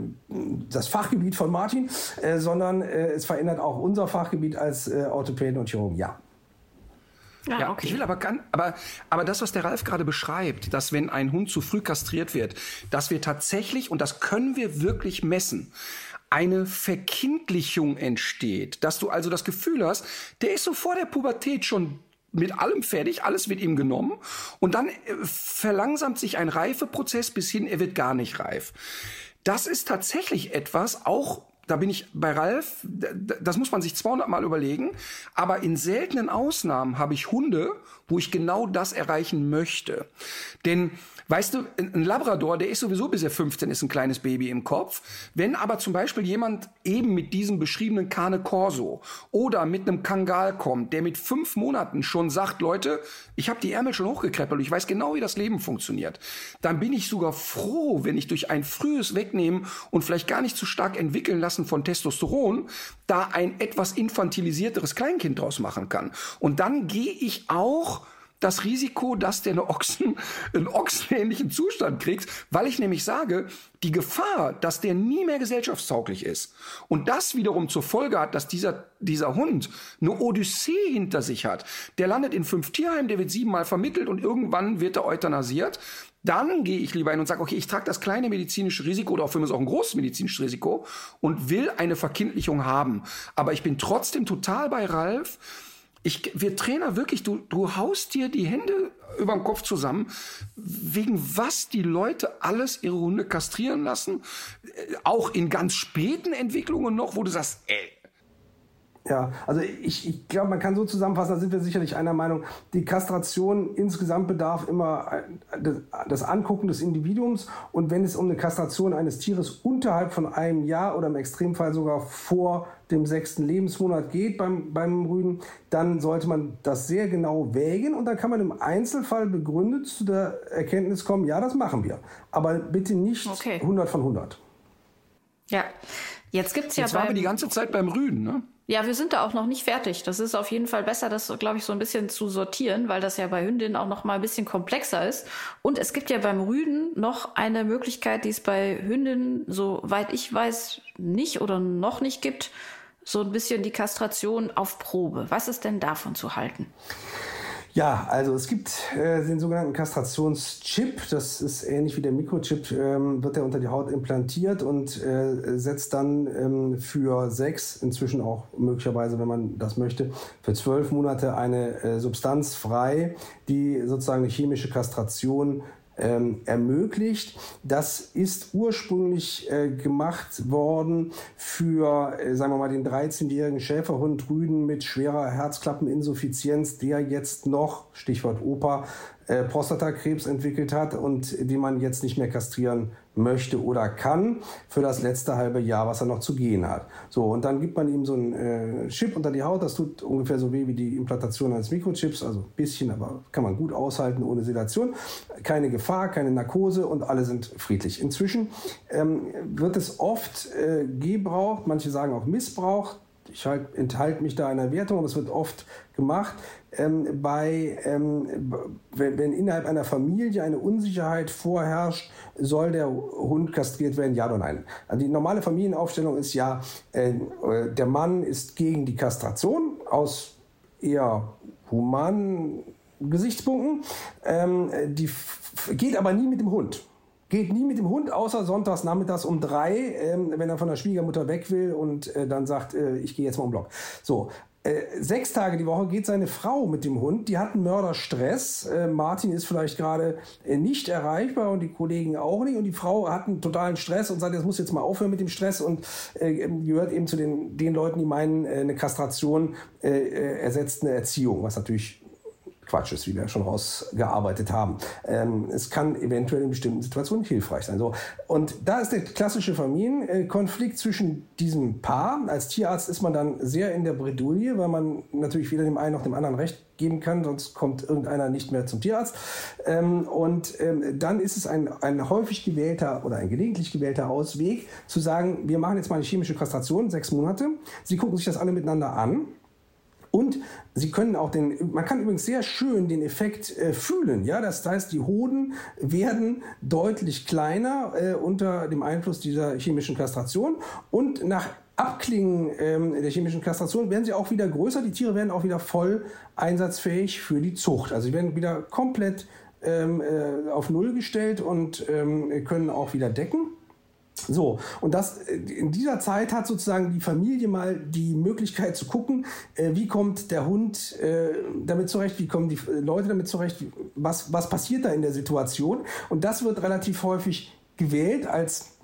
das Fachgebiet von Martin, äh, sondern äh, es verändert auch unser Fachgebiet als äh, Orthopäden und Chirurgen. Ja. Ja, ja, okay. ich will aber, ganz, aber, aber das, was der Ralf gerade beschreibt, dass wenn ein Hund zu früh kastriert wird, dass wir tatsächlich, und das können wir wirklich messen, eine Verkindlichung entsteht, dass du also das Gefühl hast, der ist so vor der Pubertät schon mit allem fertig, alles wird ihm genommen und dann äh, verlangsamt sich ein Reifeprozess bis hin, er wird gar nicht reif. Das ist tatsächlich etwas, auch da bin ich bei Ralf, das muss man sich 200 Mal überlegen, aber in seltenen Ausnahmen habe ich Hunde, wo ich genau das erreichen möchte. Denn Weißt du, ein Labrador, der ist sowieso bis er 15 ist ein kleines Baby im Kopf. Wenn aber zum Beispiel jemand eben mit diesem beschriebenen Cane Corso oder mit einem Kangal kommt, der mit fünf Monaten schon sagt, Leute, ich habe die Ärmel schon hochgekreppelt, ich weiß genau, wie das Leben funktioniert, dann bin ich sogar froh, wenn ich durch ein frühes Wegnehmen und vielleicht gar nicht zu stark entwickeln lassen von Testosteron da ein etwas infantilisierteres Kleinkind draus machen kann. Und dann gehe ich auch das Risiko, dass der eine Ochsen, einen ochsenähnlichen Zustand kriegt, weil ich nämlich sage, die Gefahr, dass der nie mehr gesellschaftstauglich ist und das wiederum zur Folge hat, dass dieser, dieser Hund eine Odyssee hinter sich hat, der landet in fünf Tierheimen, der wird siebenmal vermittelt und irgendwann wird er euthanasiert, dann gehe ich lieber hin und sage, okay, ich trage das kleine medizinische Risiko oder auch für mich auch ein großes medizinisches Risiko und will eine Verkindlichung haben. Aber ich bin trotzdem total bei Ralf, Ich, wir Trainer wirklich, du, du haust dir die Hände über den Kopf zusammen, wegen was die Leute alles ihre Hunde kastrieren lassen, äh, auch in ganz späten Entwicklungen noch, wo du sagst, ey, ja, also ich, ich glaube, man kann so zusammenfassen, da sind wir sicherlich einer Meinung, die Kastration insgesamt bedarf immer das Angucken des Individuums und wenn es um eine Kastration eines Tieres unterhalb von einem Jahr oder im Extremfall sogar vor dem sechsten Lebensmonat geht beim, beim Rüden, dann sollte man das sehr genau wägen und dann kann man im Einzelfall begründet zu der Erkenntnis kommen, ja, das machen wir. Aber bitte nicht okay. 100 von 100. Ja, jetzt gibt es ja Jetzt waren wir die ganze Zeit beim Rüden, ne? Ja, wir sind da auch noch nicht fertig. Das ist auf jeden Fall besser, das, glaube ich, so ein bisschen zu sortieren, weil das ja bei Hündinnen auch noch mal ein bisschen komplexer ist. Und es gibt ja beim Rüden noch eine Möglichkeit, die es bei Hündinnen, soweit ich weiß, nicht oder noch nicht gibt, so ein bisschen die Kastration auf Probe. Was ist denn davon zu halten? Ja, also es gibt äh, den sogenannten Kastrationschip. Das ist ähnlich wie der Mikrochip, ähm, wird der unter die Haut implantiert und äh, setzt dann ähm, für sechs, inzwischen auch möglicherweise, wenn man das möchte, für zwölf Monate eine äh, Substanz frei, die sozusagen eine chemische Kastration ähm, ermöglicht. Das ist ursprünglich äh, gemacht worden für, äh, sagen wir mal, den 13-jährigen Schäferhund Rüden mit schwerer Herzklappeninsuffizienz, der jetzt noch, Stichwort Opa, äh, Prostatakrebs entwickelt hat und die man jetzt nicht mehr kastrieren möchte oder kann für das letzte halbe Jahr, was er noch zu gehen hat. So, und dann gibt man ihm so einen äh, Chip unter die Haut, das tut ungefähr so weh wie die Implantation eines Mikrochips, also ein bisschen, aber kann man gut aushalten ohne Sedation. Keine Gefahr, keine Narkose und alle sind friedlich. Inzwischen ähm, wird es oft äh, gebraucht, manche sagen auch missbraucht, ich halt, enthalte mich da einer Wertung, aber es wird oft gemacht, ähm, bei, ähm, wenn, wenn, innerhalb einer Familie eine Unsicherheit vorherrscht, soll der Hund kastriert werden, ja oder nein. Also die normale Familienaufstellung ist ja, äh, der Mann ist gegen die Kastration aus eher humanen Gesichtspunkten, ähm, die geht aber nie mit dem Hund geht nie mit dem Hund, außer sonntags nachmittags um drei, ähm, wenn er von der Schwiegermutter weg will und äh, dann sagt, äh, ich gehe jetzt mal um Block. So, äh, sechs Tage die Woche geht seine Frau mit dem Hund. Die hat einen Mörderstress. Äh, Martin ist vielleicht gerade äh, nicht erreichbar und die Kollegen auch nicht. Und die Frau hat einen totalen Stress und sagt, das muss jetzt mal aufhören mit dem Stress und äh, gehört eben zu den, den Leuten, die meinen, eine Kastration ersetzt eine Erziehung, was natürlich Quatsch ist, wie wir schon rausgearbeitet haben. Ähm, es kann eventuell in bestimmten Situationen hilfreich sein. So. Und da ist der klassische Familienkonflikt zwischen diesem Paar. Als Tierarzt ist man dann sehr in der Bredouille, weil man natürlich weder dem einen noch dem anderen Recht geben kann, sonst kommt irgendeiner nicht mehr zum Tierarzt. Ähm, und ähm, dann ist es ein, ein häufig gewählter oder ein gelegentlich gewählter Ausweg, zu sagen, wir machen jetzt mal eine chemische Kastration, sechs Monate. Sie gucken sich das alle miteinander an und Sie können auch den, man kann übrigens sehr schön den Effekt äh, fühlen. Ja, das heißt, die Hoden werden deutlich kleiner äh, unter dem Einfluss dieser chemischen Kastration und nach Abklingen ähm, der chemischen Kastration werden sie auch wieder größer. Die Tiere werden auch wieder voll einsatzfähig für die Zucht. Also sie werden wieder komplett ähm, äh, auf Null gestellt und ähm, können auch wieder decken. So, und das in dieser Zeit hat sozusagen die Familie mal die Möglichkeit zu gucken, äh, wie kommt der Hund äh, damit zurecht, wie kommen die Leute damit zurecht, was, was passiert da in der Situation. Und das wird relativ häufig gewählt als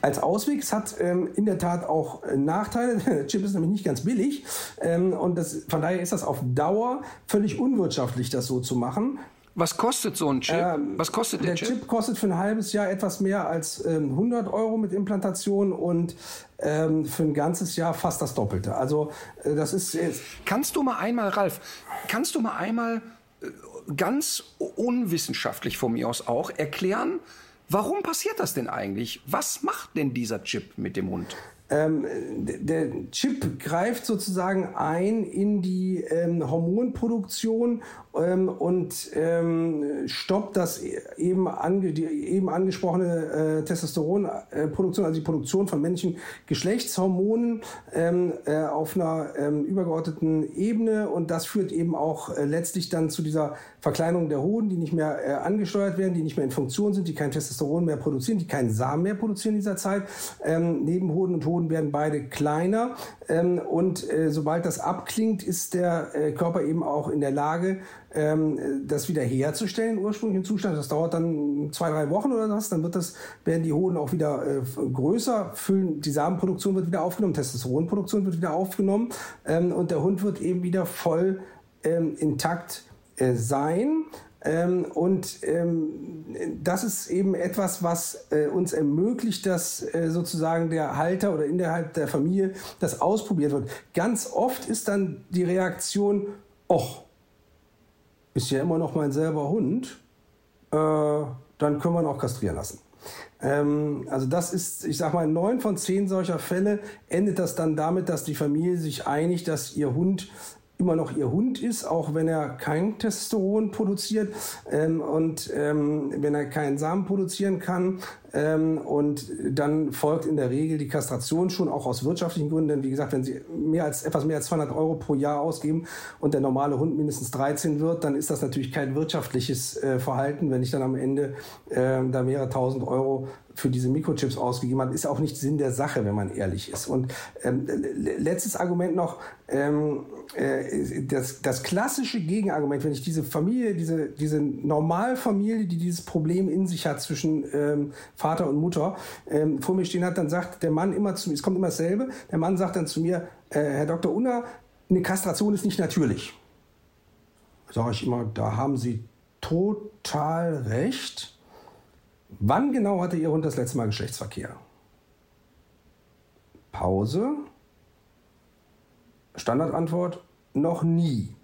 als Ausweg. Es hat ähm, in der Tat auch äh, Nachteile. Der Chip ist nämlich nicht ganz billig. Ähm, und das, von daher ist das auf Dauer völlig unwirtschaftlich, das so zu machen. Was kostet so ein Chip? Ähm, Was kostet der, der Chip? Der Chip kostet für ein halbes Jahr etwas mehr als ähm, 100 Euro mit Implantation und ähm, für ein ganzes Jahr fast das Doppelte. Also äh, das ist jetzt Kannst du mal einmal, Ralf, kannst du mal einmal äh, ganz unwissenschaftlich von mir aus auch erklären, warum passiert das denn eigentlich? Was macht denn dieser Chip mit dem Hund? Ähm, der Chip greift sozusagen ein in die ähm, Hormonproduktion ähm, und ähm, stoppt das eben, ange, die eben angesprochene äh, Testosteronproduktion, also die Produktion von männlichen Geschlechtshormonen ähm, äh, auf einer ähm, übergeordneten Ebene und das führt eben auch äh, letztlich dann zu dieser Verkleinerung der Hoden, die nicht mehr äh, angesteuert werden, die nicht mehr in Funktion sind, die kein Testosteron mehr produzieren, die keinen Samen mehr produzieren in dieser Zeit. Neben Hoden und Hoden Hoden werden beide kleiner. Ähm, und äh, sobald das abklingt, ist der äh, Körper eben auch in der Lage, ähm, das wieder herzustellen, ursprünglichen Zustand. Das dauert dann zwei, drei Wochen oder was. Dann wird das, werden die Hoden auch wieder äh, größer, füllen, die Samenproduktion wird wieder aufgenommen, Testosteronproduktion wird wieder aufgenommen ähm, und der Hund wird eben wieder voll ähm, intakt äh, sein. Ähm, und ähm, das ist eben etwas, was äh, uns ermöglicht, dass äh, sozusagen der Halter oder innerhalb der Familie das ausprobiert wird. Ganz oft ist dann die Reaktion, och, ist ja immer noch mein selber Hund, äh, dann können wir ihn auch kastrieren lassen. Ähm, also das ist, ich sag mal, neun von zehn solcher Fälle endet das dann damit, dass die Familie sich einigt, dass ihr Hund immer noch ihr Hund ist, auch wenn er kein Testosteron produziert ähm, und ähm, wenn er keinen Samen produzieren kann. Ähm, und dann folgt in der Regel die Kastration schon auch aus wirtschaftlichen Gründen. Denn wie gesagt, wenn Sie mehr als, etwas mehr als 200 Euro pro Jahr ausgeben und der normale Hund mindestens 13 wird, dann ist das natürlich kein wirtschaftliches äh, Verhalten. Wenn ich dann am Ende äh, da mehrere tausend Euro für diese Mikrochips ausgegeben hat, ist auch nicht Sinn der Sache, wenn man ehrlich ist. Und ähm, letztes Argument noch, ähm, äh, das, das klassische Gegenargument, wenn ich diese Familie, diese, diese Normalfamilie, die dieses Problem in sich hat zwischen ähm, Vater und Mutter, ähm, vor mir stehen hat, dann sagt der Mann immer zu mir, es kommt immer dasselbe, der Mann sagt dann zu mir, äh, Herr Dr. Unner, eine Kastration ist nicht natürlich. Sage ich immer, da haben Sie total recht. Wann genau hatte Ihr Hund das letzte Mal Geschlechtsverkehr? Pause. Standardantwort, noch nie.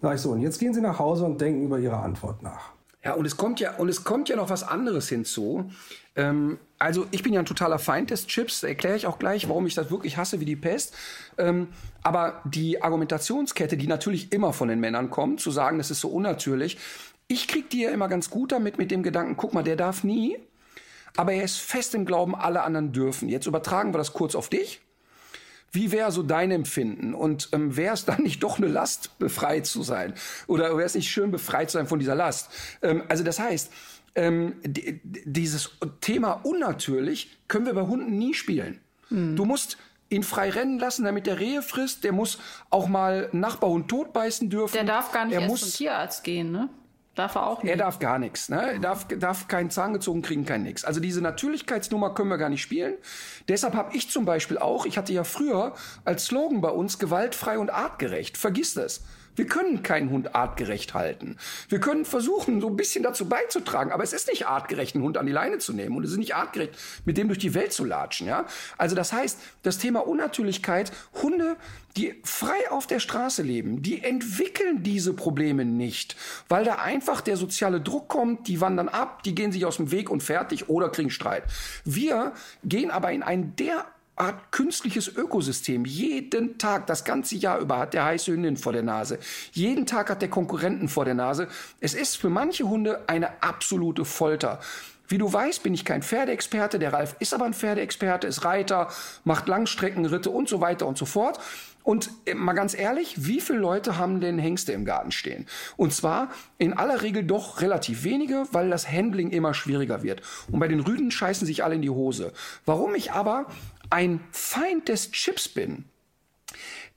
Sag ich so, und jetzt gehen Sie nach Hause und denken über Ihre Antwort nach. Ja, und es kommt ja, und es kommt ja noch was anderes hinzu. Ähm, also ich bin ja ein totaler Feind des Chips, erkläre ich auch gleich, warum ich das wirklich hasse wie die Pest. Ähm, aber die Argumentationskette, die natürlich immer von den Männern kommt, zu sagen, das ist so unnatürlich, ich krieg die ja immer ganz gut damit mit dem Gedanken, guck mal, der darf nie, aber er ist fest im Glauben, alle anderen dürfen. Jetzt übertragen wir das kurz auf dich. Wie wäre so dein Empfinden? Und ähm, wäre es dann nicht doch eine Last, befreit zu sein? Oder wäre es nicht schön, befreit zu sein von dieser Last? Ähm, also das heißt, ähm, dieses Thema unnatürlich können wir bei Hunden nie spielen. Mhm. Du musst ihn frei rennen lassen, damit der Rehe frisst. Der muss auch mal Nachbarhund totbeißen dürfen. Der darf gar nicht er erst muss, zum Tierarzt gehen, ne? Darf er auch nicht. Er darf gar nichts. Ne? Er darf, darf keinen Zahn gezogen kriegen, kein nix. Also diese Natürlichkeitsnummer können wir gar nicht spielen. Deshalb habe ich zum Beispiel auch, ich hatte ja früher als Slogan bei uns gewaltfrei und artgerecht. Vergiss das. Wir können keinen Hund artgerecht halten. Wir können versuchen, so ein bisschen dazu beizutragen, aber es ist nicht artgerecht, einen Hund an die Leine zu nehmen und es ist nicht artgerecht, mit dem durch die Welt zu latschen. Ja? Also das heißt, das Thema Unnatürlichkeit, Hunde, die frei auf der Straße leben, die entwickeln diese Probleme nicht, weil da einfach der soziale Druck kommt, die wandern ab, die gehen sich aus dem Weg und fertig oder kriegen Streit. Wir gehen aber in ein der Art künstliches Ökosystem. Jeden Tag, das ganze Jahr über hat der heiße Hündin vor der Nase. Jeden Tag hat der Konkurrenten vor der Nase. Es ist für manche Hunde eine absolute Folter. Wie du weißt, bin ich kein Pferdeexperte. Der Ralf ist aber ein Pferdeexperte, ist Reiter, macht Langstreckenritte und so weiter und so fort. Und äh, mal ganz ehrlich, wie viele Leute haben denn Hengste im Garten stehen? Und zwar in aller Regel doch relativ wenige, weil das Handling immer schwieriger wird. Und bei den Rüden scheißen sich alle in die Hose. Warum ich aber ein Feind des Chips bin,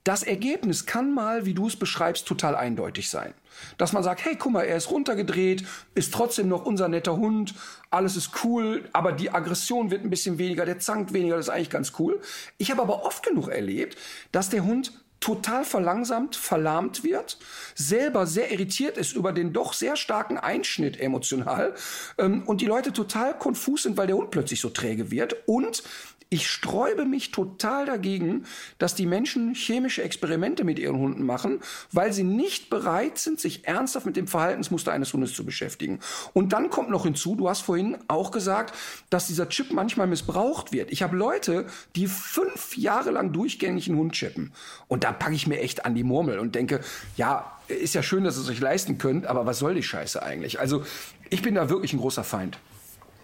das Ergebnis kann mal, wie du es beschreibst, total eindeutig sein. Dass man sagt, hey, guck mal, er ist runtergedreht, ist trotzdem noch unser netter Hund, alles ist cool, aber die Aggression wird ein bisschen weniger, der zankt weniger, das ist eigentlich ganz cool. Ich habe aber oft genug erlebt, dass der Hund total verlangsamt, verlahmt wird, selber sehr irritiert ist über den doch sehr starken Einschnitt emotional ähm, und die Leute total konfus sind, weil der Hund plötzlich so träge wird und ich sträube mich total dagegen, dass die Menschen chemische Experimente mit ihren Hunden machen, weil sie nicht bereit sind, sich ernsthaft mit dem Verhaltensmuster eines Hundes zu beschäftigen. Und dann kommt noch hinzu, du hast vorhin auch gesagt, dass dieser Chip manchmal missbraucht wird. Ich habe Leute, die fünf Jahre lang durchgängig einen Hund chippen. Und da packe ich mir echt an die Murmel und denke, ja, ist ja schön, dass ihr es euch leisten könnt, aber was soll die Scheiße eigentlich? Also ich bin da wirklich ein großer Feind.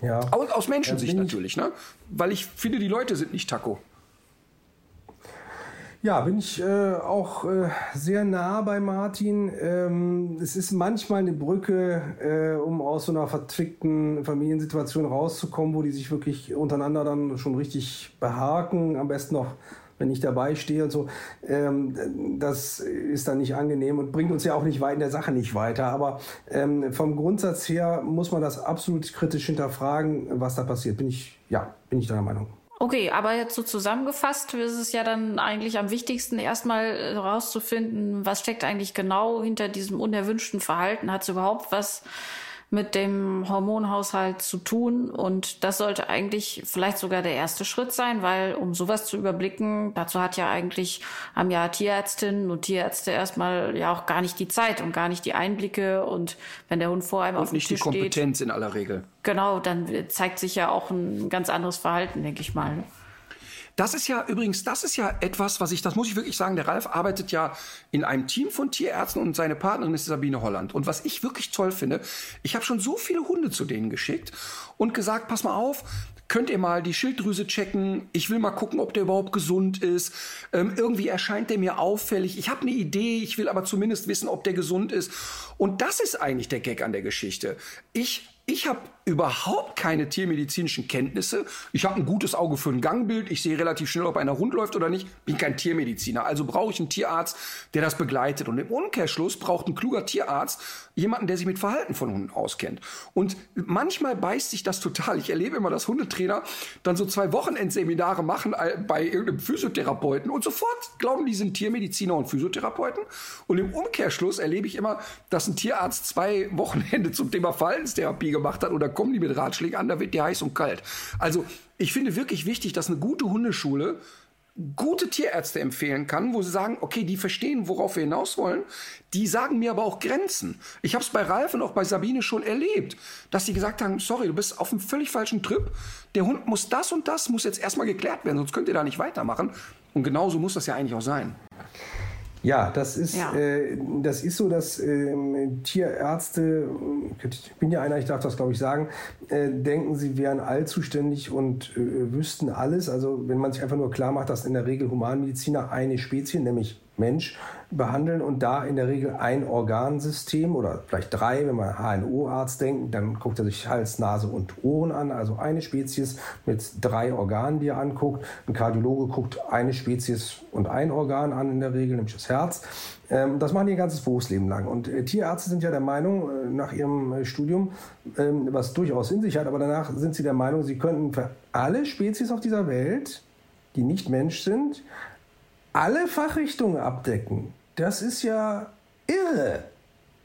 Ja. Aus, aus Menschensicht natürlich, ne? Weil ich finde, die Leute sind nicht Taco. Ja, bin ich äh, auch äh, sehr nah bei Martin. Ähm, es ist manchmal eine Brücke, äh, um aus so einer verzwickten Familiensituation rauszukommen, wo die sich wirklich untereinander dann schon richtig behaken. Am besten noch, wenn ich dabei stehe und so. Ähm, das ist dann nicht angenehm und bringt uns ja auch nicht weit in der Sache nicht weiter. Aber ähm, vom Grundsatz her muss man das absolut kritisch hinterfragen, was da passiert. Bin ich, ja, bin ich deiner Meinung. Okay, aber jetzt so zusammengefasst ist es ja dann eigentlich am wichtigsten, erstmal herauszufinden, was steckt eigentlich genau hinter diesem unerwünschten Verhalten. Hat es überhaupt was mit dem Hormonhaushalt zu tun. Und das sollte eigentlich vielleicht sogar der erste Schritt sein, weil um sowas zu überblicken, dazu hat ja eigentlich, haben ja Tierärztinnen und Tierärzte erstmal ja auch gar nicht die Zeit und gar nicht die Einblicke. Und wenn der Hund vor einem und auf dem nicht Tisch die Kompetenz steht, in aller Regel. Genau, dann zeigt sich ja auch ein ganz anderes Verhalten, denke ich mal. Das ist ja übrigens, das ist ja etwas, was ich, das muss ich wirklich sagen, der Ralf arbeitet ja in einem Team von Tierärzten und seine Partnerin ist Sabine Holland. Und was ich wirklich toll finde, ich habe schon so viele Hunde zu denen geschickt und gesagt, pass mal auf, könnt ihr mal die Schilddrüse checken. Ich will mal gucken, ob der überhaupt gesund ist. Ähm, irgendwie erscheint der mir auffällig. Ich habe eine Idee, ich will aber zumindest wissen, ob der gesund ist. Und das ist eigentlich der Gag an der Geschichte. Ich ich habe überhaupt keine tiermedizinischen Kenntnisse. Ich habe ein gutes Auge für ein Gangbild. Ich sehe relativ schnell, ob einer rund läuft oder nicht. Bin kein Tiermediziner. Also brauche ich einen Tierarzt, der das begleitet. Und im Umkehrschluss braucht ein kluger Tierarzt jemanden, der sich mit Verhalten von Hunden auskennt. Und manchmal beißt sich das total. Ich erlebe immer, dass Hundetrainer dann so zwei Wochenendseminare machen äh, bei irgendeinem Physiotherapeuten und sofort glauben, die sind Tiermediziner und Physiotherapeuten. Und im Umkehrschluss erlebe ich immer, dass ein Tierarzt zwei Wochenende zum Thema Verhaltenstherapie gemacht hat oder kommen die mit Ratschlägen an, da wird die heiß und kalt. Also ich finde wirklich wichtig, dass eine gute Hundeschule gute Tierärzte empfehlen kann, wo sie sagen, okay, die verstehen, worauf wir hinaus wollen. Die sagen mir aber auch Grenzen. Ich habe es bei Ralf und auch bei Sabine schon erlebt, dass sie gesagt haben, sorry, du bist auf einem völlig falschen Trip. Der Hund muss das und das, muss jetzt erstmal geklärt werden, sonst könnt ihr da nicht weitermachen. Und genauso muss das ja eigentlich auch sein. Ja, das ist, ja. Äh, das ist so, dass äh, Tierärzte, ich bin ja einer, ich darf das glaube ich sagen, äh, denken, sie wären allzuständig und äh, wüssten alles. Also wenn man sich einfach nur klar macht, dass in der Regel Humanmediziner eine Spezies, nämlich Mensch, behandeln und da in der Regel ein Organsystem oder vielleicht drei, wenn man HNO-Arzt denkt, dann guckt er sich Hals, Nase und Ohren an, also eine Spezies mit drei Organen, die er anguckt. Ein Kardiologe guckt eine Spezies und ein Organ an in der Regel, nämlich das Herz. Ähm, das machen die ihr ganzes Berufsleben lang. Und äh, Tierärzte sind ja der Meinung, äh, nach ihrem äh, Studium, ähm, was durchaus in sich hat, aber danach sind sie der Meinung, sie könnten für alle Spezies auf dieser Welt, die nicht Mensch sind, alle Fachrichtungen abdecken. Das ist ja irre.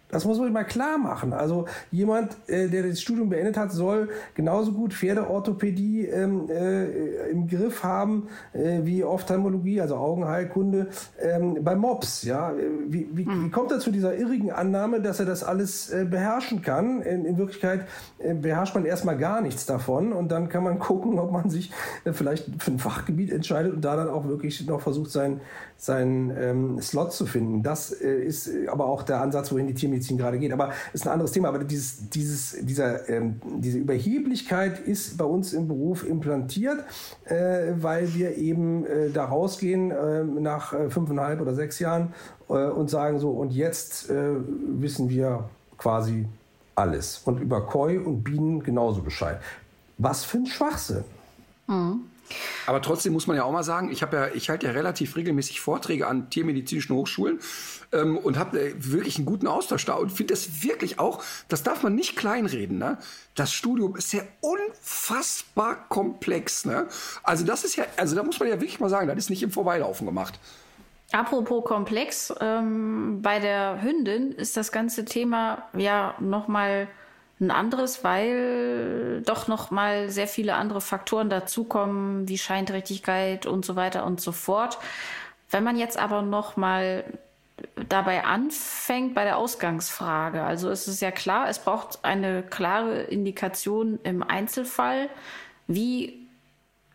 Das muss man mal klar machen. Also jemand, äh, der das Studium beendet hat, soll genauso gut Pferdeorthopädie ähm, äh, im Griff haben äh, wie Ophthalmologie, also Augenheilkunde ähm, bei Mops. Ja, wie, wie, mhm. wie kommt er zu dieser irrigen Annahme, dass er das alles äh, beherrschen kann? In, in Wirklichkeit äh, beherrscht man erstmal gar nichts davon und dann kann man gucken, ob man sich äh, vielleicht für ein Fachgebiet entscheidet und da dann auch wirklich noch versucht, sein seinen ähm, Slot zu finden. Das ist aber auch der Ansatz, wohin die Tiermedizin gerade geht. Aber ist ein anderes Thema. Aber dieses, dieses, dieser, ähm, diese Überheblichkeit ist bei uns im Beruf implantiert, äh, weil wir eben äh, da rausgehen äh, nach äh, fünfeinhalb oder sechs Jahren äh, und sagen so, und jetzt äh, wissen wir quasi alles. Und über Koi und Bienen genauso Bescheid. Was für ein Schwachsinn. Mhm. Aber trotzdem muss man ja auch mal sagen, ich habe ja, ich halte ja relativ regelmäßig Vorträge an tiermedizinischen Hochschulen ähm, und habe äh, wirklich einen guten Austausch da und finde das wirklich auch, das darf man nicht kleinreden. Ne? Das Studium ist ja unfassbar komplex. Ne? Also das ist ja, also da muss man ja wirklich mal sagen, das ist nicht im Vorbeilaufen gemacht. Apropos komplex, ähm, bei der Hündin ist das ganze Thema ja nochmal mal ein anderes, weil doch noch mal sehr viele andere Faktoren dazukommen, wie Scheinträchtigkeit und so weiter und so fort. Wenn man jetzt aber noch mal dabei anfängt bei der Ausgangsfrage, also es ist ja klar, es braucht eine klare Indikation im Einzelfall, wie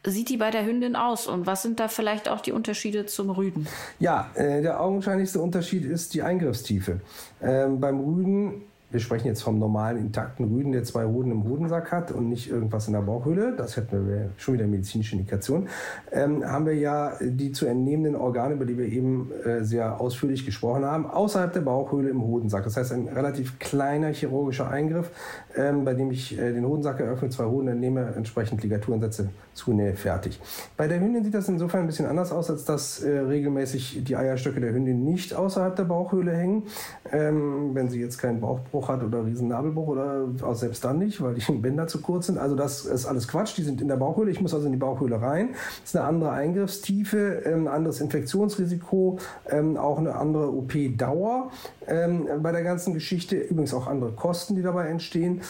sieht die bei der Hündin aus und was sind da vielleicht auch die Unterschiede zum Rüden? Ja, äh, der augenscheinlichste Unterschied ist die Eingriffstiefe. Ähm, beim Rüden wir sprechen jetzt vom normalen intakten Rüden, der zwei Hoden im Hodensack hat und nicht irgendwas in der Bauchhöhle, das hätten wir schon wieder medizinische Indikation, ähm, haben wir ja die zu entnehmenden Organe, über die wir eben äh, sehr ausführlich gesprochen haben, außerhalb der Bauchhöhle im Hodensack. Das heißt, ein relativ kleiner chirurgischer Eingriff, ähm, bei dem ich äh, den Hodensack eröffne, zwei Hoden entnehme, entsprechend Ligaturen setze, zunähe, fertig. Bei der Hündin sieht das insofern ein bisschen anders aus, als dass äh, regelmäßig die Eierstöcke der Hündin nicht außerhalb der Bauchhöhle hängen. Ähm, wenn sie jetzt keinen Bauchbruch hat oder Riesennabelbruch oder auch selbst dann nicht, weil die Bänder zu kurz sind. Also das ist alles Quatsch. Die sind in der Bauchhöhle. Ich muss also in die Bauchhöhle rein. Das ist eine andere Eingriffstiefe, ein ähm, anderes Infektionsrisiko, ähm, auch eine andere OP-Dauer ähm, bei der ganzen Geschichte. Übrigens auch andere Kosten, die dabei entstehen,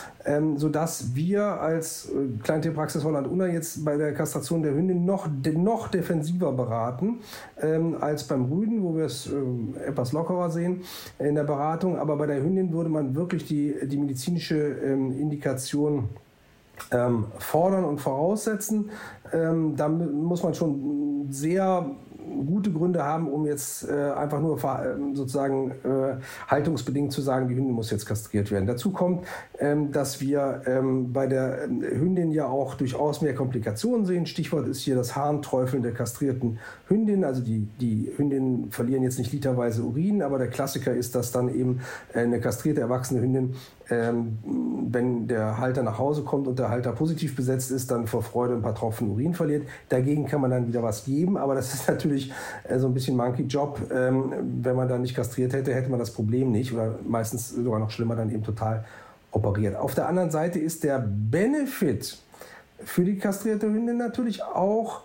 sodass wir als äh, Kleintierpraxis Holland-Unna jetzt bei der Kastration der Hündin noch, noch defensiver beraten als beim Rüden, wo wir es etwas lockerer sehen in der Beratung. Aber bei der Hündin würde man wirklich die, die medizinische ähm, Indikation ähm, fordern und voraussetzen. Ähm, da muss man schon sehr gute Gründe haben, um jetzt äh, einfach nur äh, sozusagen äh, haltungsbedingt zu sagen, die Hündin muss jetzt kastriert werden. Dazu kommt, ähm, dass wir ähm, bei der ähm, Hündin ja auch durchaus mehr Komplikationen sehen. Stichwort ist hier das Harnträufeln der kastrierten Hündin. Also die, die Hündinnen verlieren jetzt nicht literweise Urin, aber der Klassiker ist, dass dann eben äh, eine kastrierte erwachsene Hündin ähm, wenn der Halter nach Hause kommt und der Halter positiv besetzt ist, dann vor Freude ein paar Tropfen Urin verliert. Dagegen kann man dann wieder was geben, aber das ist natürlich äh, so ein bisschen Monkey-Job. Ähm, wenn man da nicht kastriert hätte, hätte man das Problem nicht oder meistens sogar noch schlimmer dann eben total operiert. Auf der anderen Seite ist der Benefit für die kastrierte Hündin natürlich auch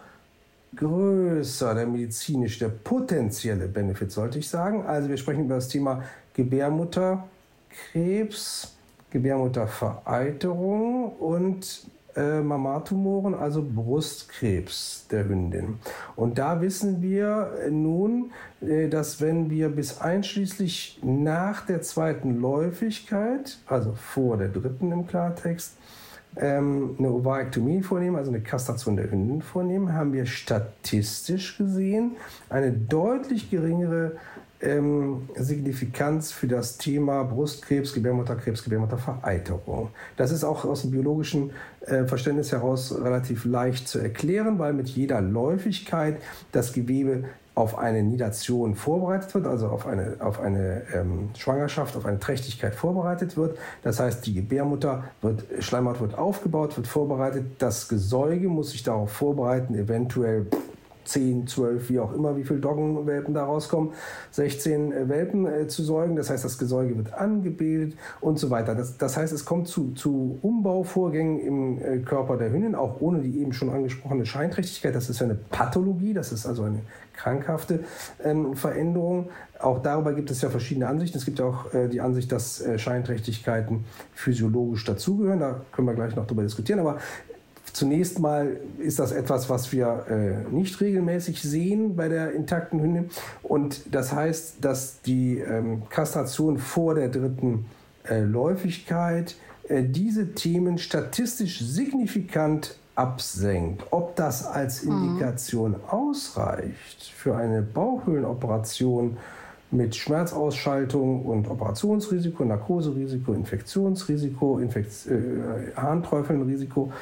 größer, der medizinische, der potenzielle Benefit, sollte ich sagen. Also wir sprechen über das Thema Gebärmutterkrebs, Gebärmuttervereiterung und äh, Mammatumoren, also Brustkrebs der Hündin. Und da wissen wir nun, äh, dass wenn wir bis einschließlich nach der zweiten Läufigkeit, also vor der dritten im Klartext, ähm, eine Ovarektomie vornehmen, also eine Kastration der Hündin vornehmen, haben wir statistisch gesehen eine deutlich geringere ähm, Signifikanz für das Thema Brustkrebs, Gebärmutterkrebs, Gebärmuttervereiterung. Das ist auch aus dem biologischen äh, Verständnis heraus relativ leicht zu erklären, weil mit jeder Läufigkeit das Gewebe auf eine Nidation vorbereitet wird, also auf eine, auf eine ähm, Schwangerschaft, auf eine Trächtigkeit vorbereitet wird. Das heißt, die Gebärmutter wird, Schleimhaut wird aufgebaut, wird vorbereitet. Das Gesäuge muss sich darauf vorbereiten, eventuell 10, 12, wie auch immer, wie viele Doggenwelpen da rauskommen, 16 äh, Welpen äh, zu säugen. Das heißt, das Gesäuge wird angebildet und so weiter. Das, das heißt, es kommt zu, zu Umbauvorgängen im äh, Körper der Hündin, auch ohne die eben schon angesprochene Scheinträchtigkeit. Das ist ja eine Pathologie, das ist also eine krankhafte ähm, Veränderung. Auch darüber gibt es ja verschiedene Ansichten. Es gibt ja auch äh, die Ansicht, dass äh, Scheinträchtigkeiten physiologisch dazugehören. Da können wir gleich noch drüber diskutieren. Aber Zunächst mal ist das etwas, was wir äh, nicht regelmäßig sehen bei der intakten Hündin. Und das heißt, dass die ähm, Kastration vor der dritten äh, Läufigkeit äh, diese Themen statistisch signifikant absenkt. Ob das als mhm. Indikation mhm. ausreicht für eine Bauchhöhlenoperation, mit Schmerzausschaltung und Operationsrisiko, Narkoserisiko, Infektionsrisiko, Infekt äh, Harnträufelnrisiko,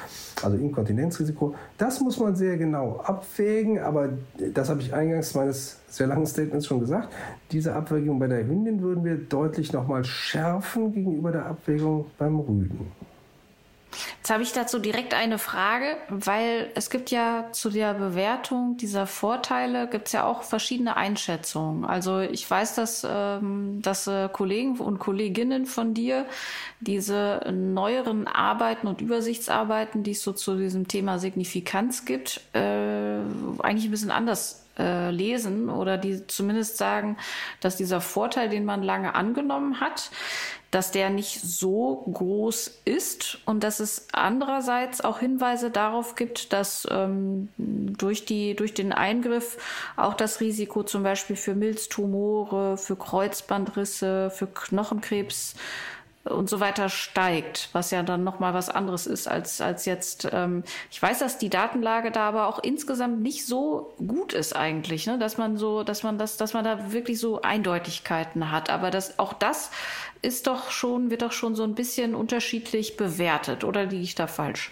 also Inkontinenzrisiko. Das muss man sehr genau abwägen, aber das habe ich eingangs meines sehr langen Statements schon gesagt. Diese Abwägung bei der Hündin würden wir deutlich nochmal schärfen gegenüber der Abwägung beim Rüden. Jetzt habe ich dazu direkt eine Frage, weil es gibt ja zu der Bewertung dieser Vorteile gibt es ja auch verschiedene Einschätzungen. Also ich weiß, dass, ähm, dass äh, Kollegen und Kolleginnen von dir diese neueren Arbeiten und Übersichtsarbeiten, die es so zu diesem Thema Signifikanz gibt, äh, eigentlich ein bisschen anders äh, lesen oder die zumindest sagen, dass dieser Vorteil, den man lange angenommen hat, dass der nicht so groß ist und dass es andererseits auch Hinweise darauf gibt, dass ähm, durch, die, durch den Eingriff auch das Risiko zum Beispiel für Milztumore, für Kreuzbandrisse, für Knochenkrebs und so weiter steigt, was ja dann nochmal was anderes ist als, als jetzt. Ähm, ich weiß, dass die Datenlage da aber auch insgesamt nicht so gut ist eigentlich, ne? dass man so, dass man das, dass man da wirklich so Eindeutigkeiten hat. Aber das, auch das ist doch schon, wird doch schon so ein bisschen unterschiedlich bewertet, oder liege ich da falsch?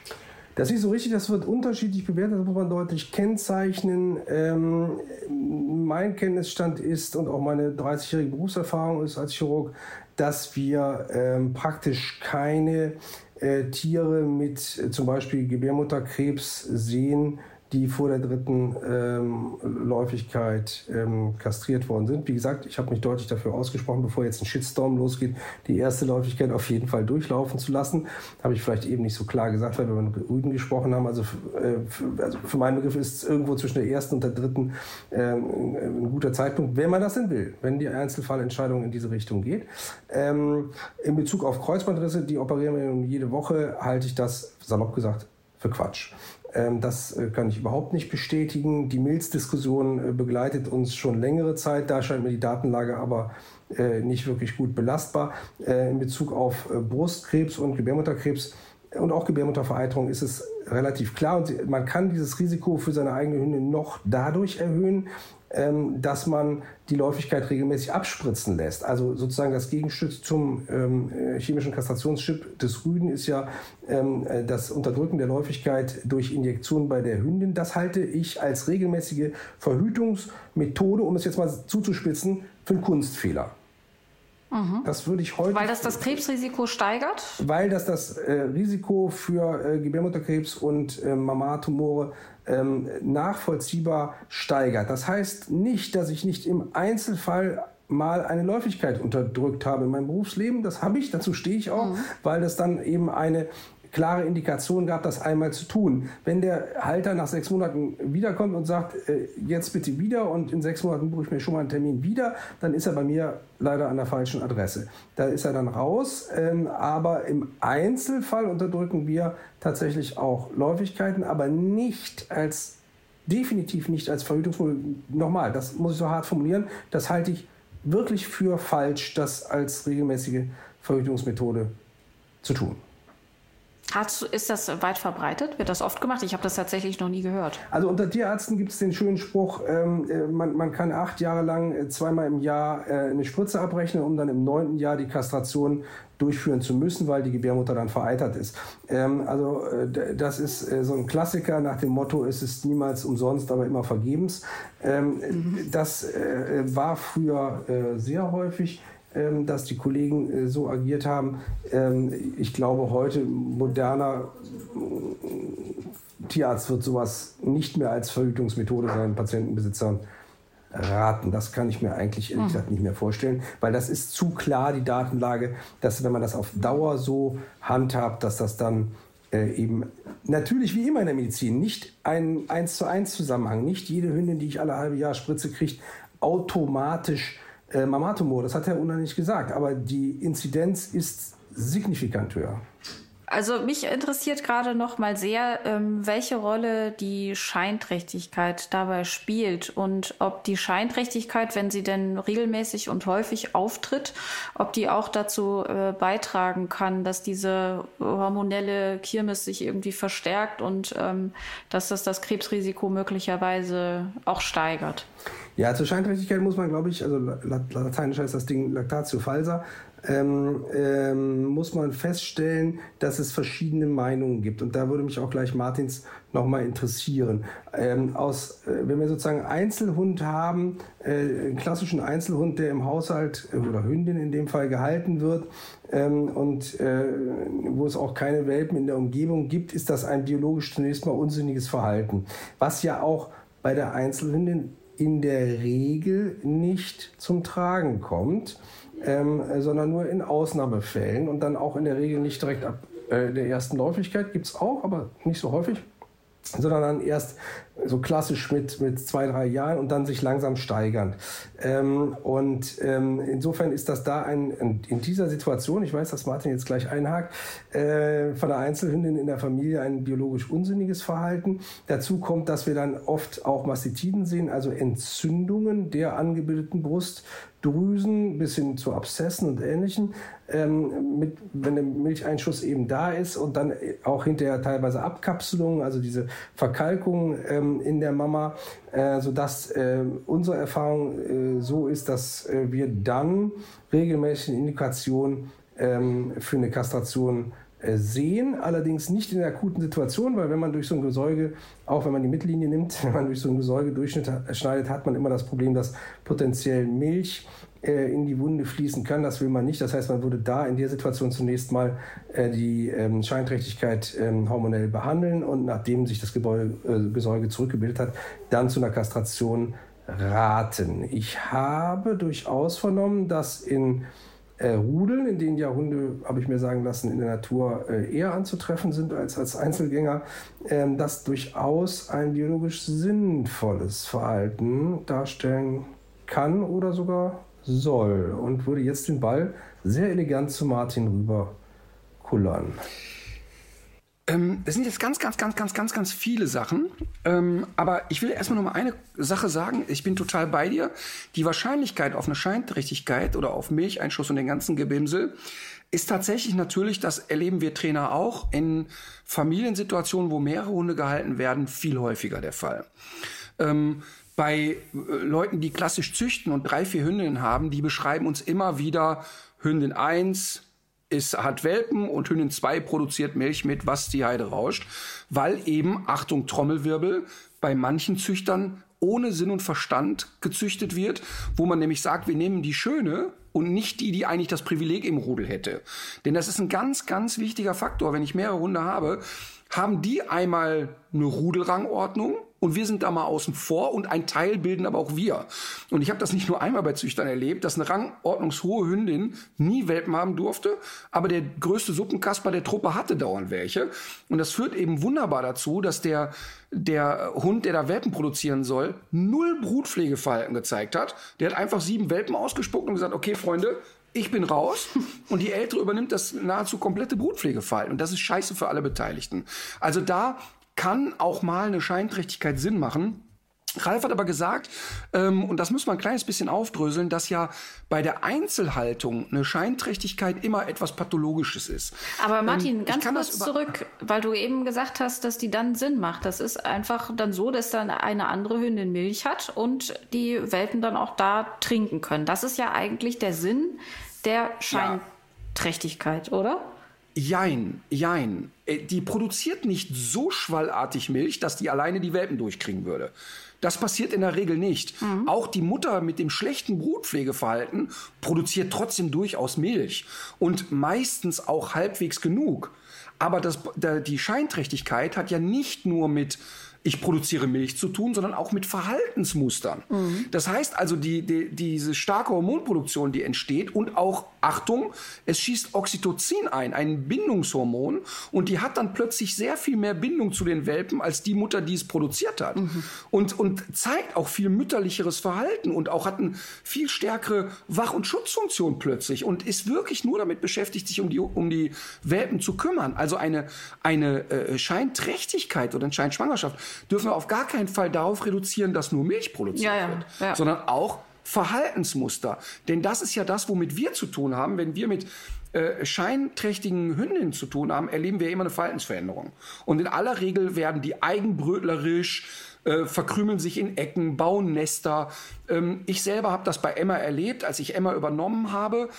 Das ist so richtig, das wird unterschiedlich bewertet, das muss man deutlich kennzeichnen. Ähm, mein Kenntnisstand ist und auch meine 30-jährige Berufserfahrung ist als Chirurg, dass wir ähm, praktisch keine äh, Tiere mit äh, zum Beispiel Gebärmutterkrebs sehen, die vor der dritten ähm, Läufigkeit ähm, kastriert worden sind. Wie gesagt, ich habe mich deutlich dafür ausgesprochen, bevor jetzt ein Shitstorm losgeht, die erste Läufigkeit auf jeden Fall durchlaufen zu lassen. Habe ich vielleicht eben nicht so klar gesagt, weil wir mit Rüden gesprochen haben. Also, äh, für, also für meinen Begriff ist es irgendwo zwischen der ersten und der dritten ähm, ein guter Zeitpunkt, wenn man das denn will, wenn die Einzelfallentscheidung in diese Richtung geht. Ähm, in Bezug auf Kreuzbandrisse, die operieren wir jede Woche, halte ich das, salopp gesagt, für Quatsch. Ähm, das äh, kann ich überhaupt nicht bestätigen. Die Milz-Diskussion äh, begleitet uns schon längere Zeit. Da scheint mir die Datenlage aber äh, nicht wirklich gut belastbar. In Bezug auf Brustkrebs und Gebärmutterkrebs und auch Gebärmuttervereiterung ist es relativ klar. Und man kann dieses Risiko für seine eigene Hündin noch dadurch erhöhen, ähm, dass man die Läufigkeit regelmäßig abspritzen lässt. Also sozusagen das Gegenstück zum ähm, äh, chemischen Kastrationschip des Rüden ist ja ähm, äh, das Unterdrücken der Läufigkeit durch Injektionen bei der Hündin. Das halte ich als regelmäßige Verhütungsmethode, um es jetzt mal zuzuspitzen, für einen Kunstfehler. Mhm. Das würde ich heute. Weil das das Krebsrisiko steigert? Weil das das äh, Risiko für äh, Gebärmutterkrebs und äh, Mammatumore ähm, nachvollziehbar steigert. Das heißt nicht, dass ich nicht im Einzelfall mal eine Läufigkeit unterdrückt habe in meinem Berufsleben. Das habe ich, dazu stehe ich auch, mhm. weil das dann eben eine klare Indikation gab, das einmal zu tun. Wenn der Halter nach sechs Monaten wiederkommt und sagt, äh, jetzt bitte wieder und in sechs Monaten buche ich mir schon mal einen Termin wieder, dann ist er bei mir leider an der falschen Adresse. Da ist er dann raus. Ähm, aber im Einzelfall unterdrücken wir tatsächlich auch Läufigkeiten, aber nicht als definitiv nicht als Verhütungsmittel. Nochmal, das muss ich so hart formulieren. Das halte ich wirklich für falsch, das als regelmäßige Verhütungsmethode zu tun. Hast, ist das weit verbreitet? Wird das oft gemacht? Ich habe das tatsächlich noch nie gehört. Also unter Tierärzten gibt es den schönen Spruch, ähm, äh, man, man, kann acht Jahre lang äh, zweimal im Jahr äh, eine Spritze abrechnen, um dann im neunten Jahr die Kastration durchführen zu müssen, weil die Gebärmutter dann vereitert ist. Ähm, also äh, das ist äh, so ein Klassiker nach dem Motto, es ist niemals umsonst, aber immer vergebens. Ähm, mhm. Das äh, war früher sehr häufig dass die Kollegen äh, so agiert haben. Ähm, ich glaube, heute moderner äh, Tierarzt wird sowas nicht mehr als Verhütungsmethode seinen Patientenbesitzern raten. Das kann ich mir eigentlich ehrlich hm. gesagt nicht mehr vorstellen, weil das ist zu klar, die Datenlage, dass wenn man das auf Dauer so handhabt, dass das dann äh, eben natürlich wie immer in der Medizin nicht ein 1 zu 1 Zusammenhang, nicht jede Hündin, die ich alle halbe Jahr spritze, kriegt automatisch äh, Mammatumor, das hat Herr Unna nicht gesagt, aber die Inzidenz ist signifikant höher. Also mich interessiert gerade noch mal sehr, ähm, welche Rolle die Scheinträchtigkeit dabei spielt und ob die Scheinträchtigkeit, wenn sie denn regelmäßig und häufig auftritt, ob die auch dazu äh, beitragen kann, dass diese hormonelle Kirmes sich irgendwie verstärkt und ähm, dass das das Krebsrisiko möglicherweise auch steigert. Ja, zur Scheinträchtigkeit muss man, glaube ich, also lateinisch heißt das Ding Lactatio falsa, ähm, ähm, muss man feststellen, dass es verschiedene Meinungen gibt. Und da würde mich auch gleich Martins nochmal interessieren. Ähm, aus, äh, wenn wir sozusagen Einzelhund haben, äh, einen klassischen Einzelhund, der im Haushalt äh, oder Hündin in dem Fall gehalten wird ähm, und äh, wo es auch keine Welpen in der Umgebung gibt, ist das ein biologisch zunächst mal unsinniges Verhalten. Was ja auch bei der Einzelhündin in der Regel nicht zum Tragen kommt, ähm, sondern nur in Ausnahmefällen und dann auch in der Regel nicht direkt ab äh, der ersten Läufigkeit. Gibt es auch, aber nicht so häufig sondern dann erst so klassisch mit, mit zwei, drei Jahren und dann sich langsam steigern. Ähm, und ähm, insofern ist das da ein, in dieser Situation, ich weiß, dass Martin jetzt gleich einhakt, äh, von der Einzelhündin in der Familie ein biologisch unsinniges Verhalten. Dazu kommt, dass wir dann oft auch Mastitiden sehen, also Entzündungen der angebildeten Brust Drüsen bis hin zu Abszessen und Ähnlichem, ähm, mit, wenn der Milcheinschuss eben da ist und dann auch hinterher teilweise Abkapselung, also diese Verkalkung ähm, in der Mama, äh, sodass äh, unsere Erfahrung äh, so ist, dass äh, wir dann regelmäßig eine Indikation ähm, für eine Kastration äh, sehen, allerdings nicht in der akuten Situation, weil wenn man durch so ein Gesäuge, auch wenn man die Mittellinie nimmt, wenn man durch so ein Gesäuge durchschneidet, hat man immer das Problem, dass potenziell Milch äh, in die Wunde fließen kann. Das will man nicht. Das heißt, man würde da in der Situation zunächst mal äh, die ähm, Scheinträchtigkeit ähm, hormonell behandeln und nachdem sich das äh, Gesäuge zurückgebildet hat, dann zu einer Kastration raten. Ich habe durchaus vernommen, dass in Rudeln, in denen ja Hunde, habe ich mir sagen lassen, in der Natur eher anzutreffen sind als als Einzelgänger, ähm, das durchaus ein biologisch sinnvolles Verhalten darstellen kann oder sogar soll. Und würde jetzt den Ball sehr elegant zu Martin rüber kullern. Ähm, das sind jetzt ganz, ganz, ganz, ganz, ganz, ganz viele Sachen. Ähm, aber ich will erstmal noch mal eine Sache sagen. Ich bin total bei dir. Die Wahrscheinlichkeit auf eine Scheinträchtigkeit oder auf Milcheinschuss und den ganzen Gebimsel ist tatsächlich natürlich, das erleben wir Trainer auch, in Familiensituationen, wo mehrere Hunde gehalten werden, viel häufiger der Fall. Ähm, bei äh, Leuten, die klassisch züchten und drei, vier Hündinnen haben, die beschreiben uns immer wieder Hündin 1, ist, hat Welpen und Hündin 2 produziert Milch mit, was die Heide rauscht, weil eben, Achtung, Trommelwirbel, bei manchen Züchtern ohne Sinn und Verstand gezüchtet wird, wo man nämlich sagt, wir nehmen die Schöne und nicht die, die eigentlich das Privileg im Rudel hätte. Denn das ist ein ganz, ganz wichtiger Faktor. Wenn ich mehrere Hunde habe, haben die einmal eine Rudelrangordnung und wir sind da mal außen vor und ein Teil bilden aber auch wir. Und ich habe das nicht nur einmal bei Züchtern erlebt, dass eine rangordnungshohe Hündin nie Welpen haben durfte, aber der größte Suppenkasper der Truppe hatte dauernd welche. Und das führt eben wunderbar dazu, dass der, der Hund, der da Welpen produzieren soll, null Brutpflegeverhalten gezeigt hat. Der hat einfach sieben Welpen ausgespuckt und gesagt, okay, Freunde, ich bin raus und die Ältere übernimmt das nahezu komplette Brutpflegefall. Und das ist scheiße für alle Beteiligten. Also da kann auch mal eine Scheinträchtigkeit Sinn machen. Ralf hat aber gesagt, ähm, und das muss man ein kleines bisschen aufdröseln, dass ja bei der Einzelhaltung eine Scheinträchtigkeit immer etwas Pathologisches ist. Aber Martin, ähm, ganz kurz zurück, weil du eben gesagt hast, dass die dann Sinn macht. Das ist einfach dann so, dass dann eine andere Hündin Milch hat und die Welpen dann auch da trinken können. Das ist ja eigentlich der Sinn der Scheinträchtigkeit, ja. oder? Jein, jein. Äh, die produziert nicht so schwallartig Milch, dass die alleine die Welpen durchkriegen würde. Das passiert in der Regel nicht. Mhm. Auch die Mutter mit dem schlechten Brutpflegeverhalten produziert trotzdem durchaus Milch und meistens auch halbwegs genug. Aber das, die Scheinträchtigkeit hat ja nicht nur mit ich produziere Milch zu tun, sondern auch mit Verhaltensmustern. Mhm. Das heißt also, die, die, diese starke Hormonproduktion, die entsteht und auch, Achtung, es schießt Oxytocin ein, ein Bindungshormon und die hat dann plötzlich sehr viel mehr Bindung zu den Welpen als die Mutter, die es produziert hat. Mhm. Und, und zeigt auch viel mütterlicheres Verhalten und auch hat eine viel stärkere Wach- und Schutzfunktion plötzlich und ist wirklich nur damit beschäftigt, sich um die, um die Welpen zu kümmern. Also eine, eine äh, Scheinträchtigkeit oder eine Scheinschwangerschaft dürfen wir auf gar keinen Fall darauf reduzieren, dass nur Milch produziert ja, wird, ja. sondern auch Verhaltensmuster. Denn das ist ja das, womit wir zu tun haben. Wenn wir mit äh, scheinträchtigen Hündinnen zu tun haben, erleben wir immer eine Verhaltensveränderung. Und in aller Regel werden die eigenbrötlerisch, äh, verkrümeln sich in Ecken, bauen Nester. Ähm, ich selber habe das bei Emma erlebt, als ich Emma übernommen habe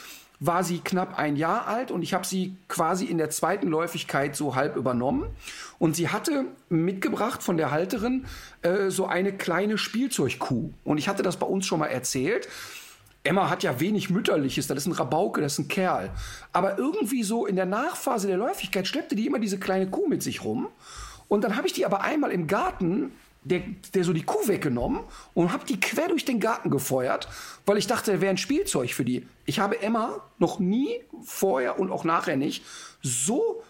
war sie knapp ein Jahr alt und ich habe sie quasi in der zweiten Läufigkeit so halb übernommen. Und sie hatte mitgebracht von der Halterin äh, so eine kleine Spielzeugkuh. Und ich hatte das bei uns schon mal erzählt. Emma hat ja wenig Mütterliches, das ist ein Rabauke, das ist ein Kerl. Aber irgendwie so in der Nachphase der Läufigkeit schleppte die immer diese kleine Kuh mit sich rum. Und dann habe ich die aber einmal im Garten der, der so die Kuh weggenommen und habe die quer durch den Garten gefeuert, weil ich dachte, er wäre ein Spielzeug für die. Ich habe Emma noch nie vorher und auch nachher nicht so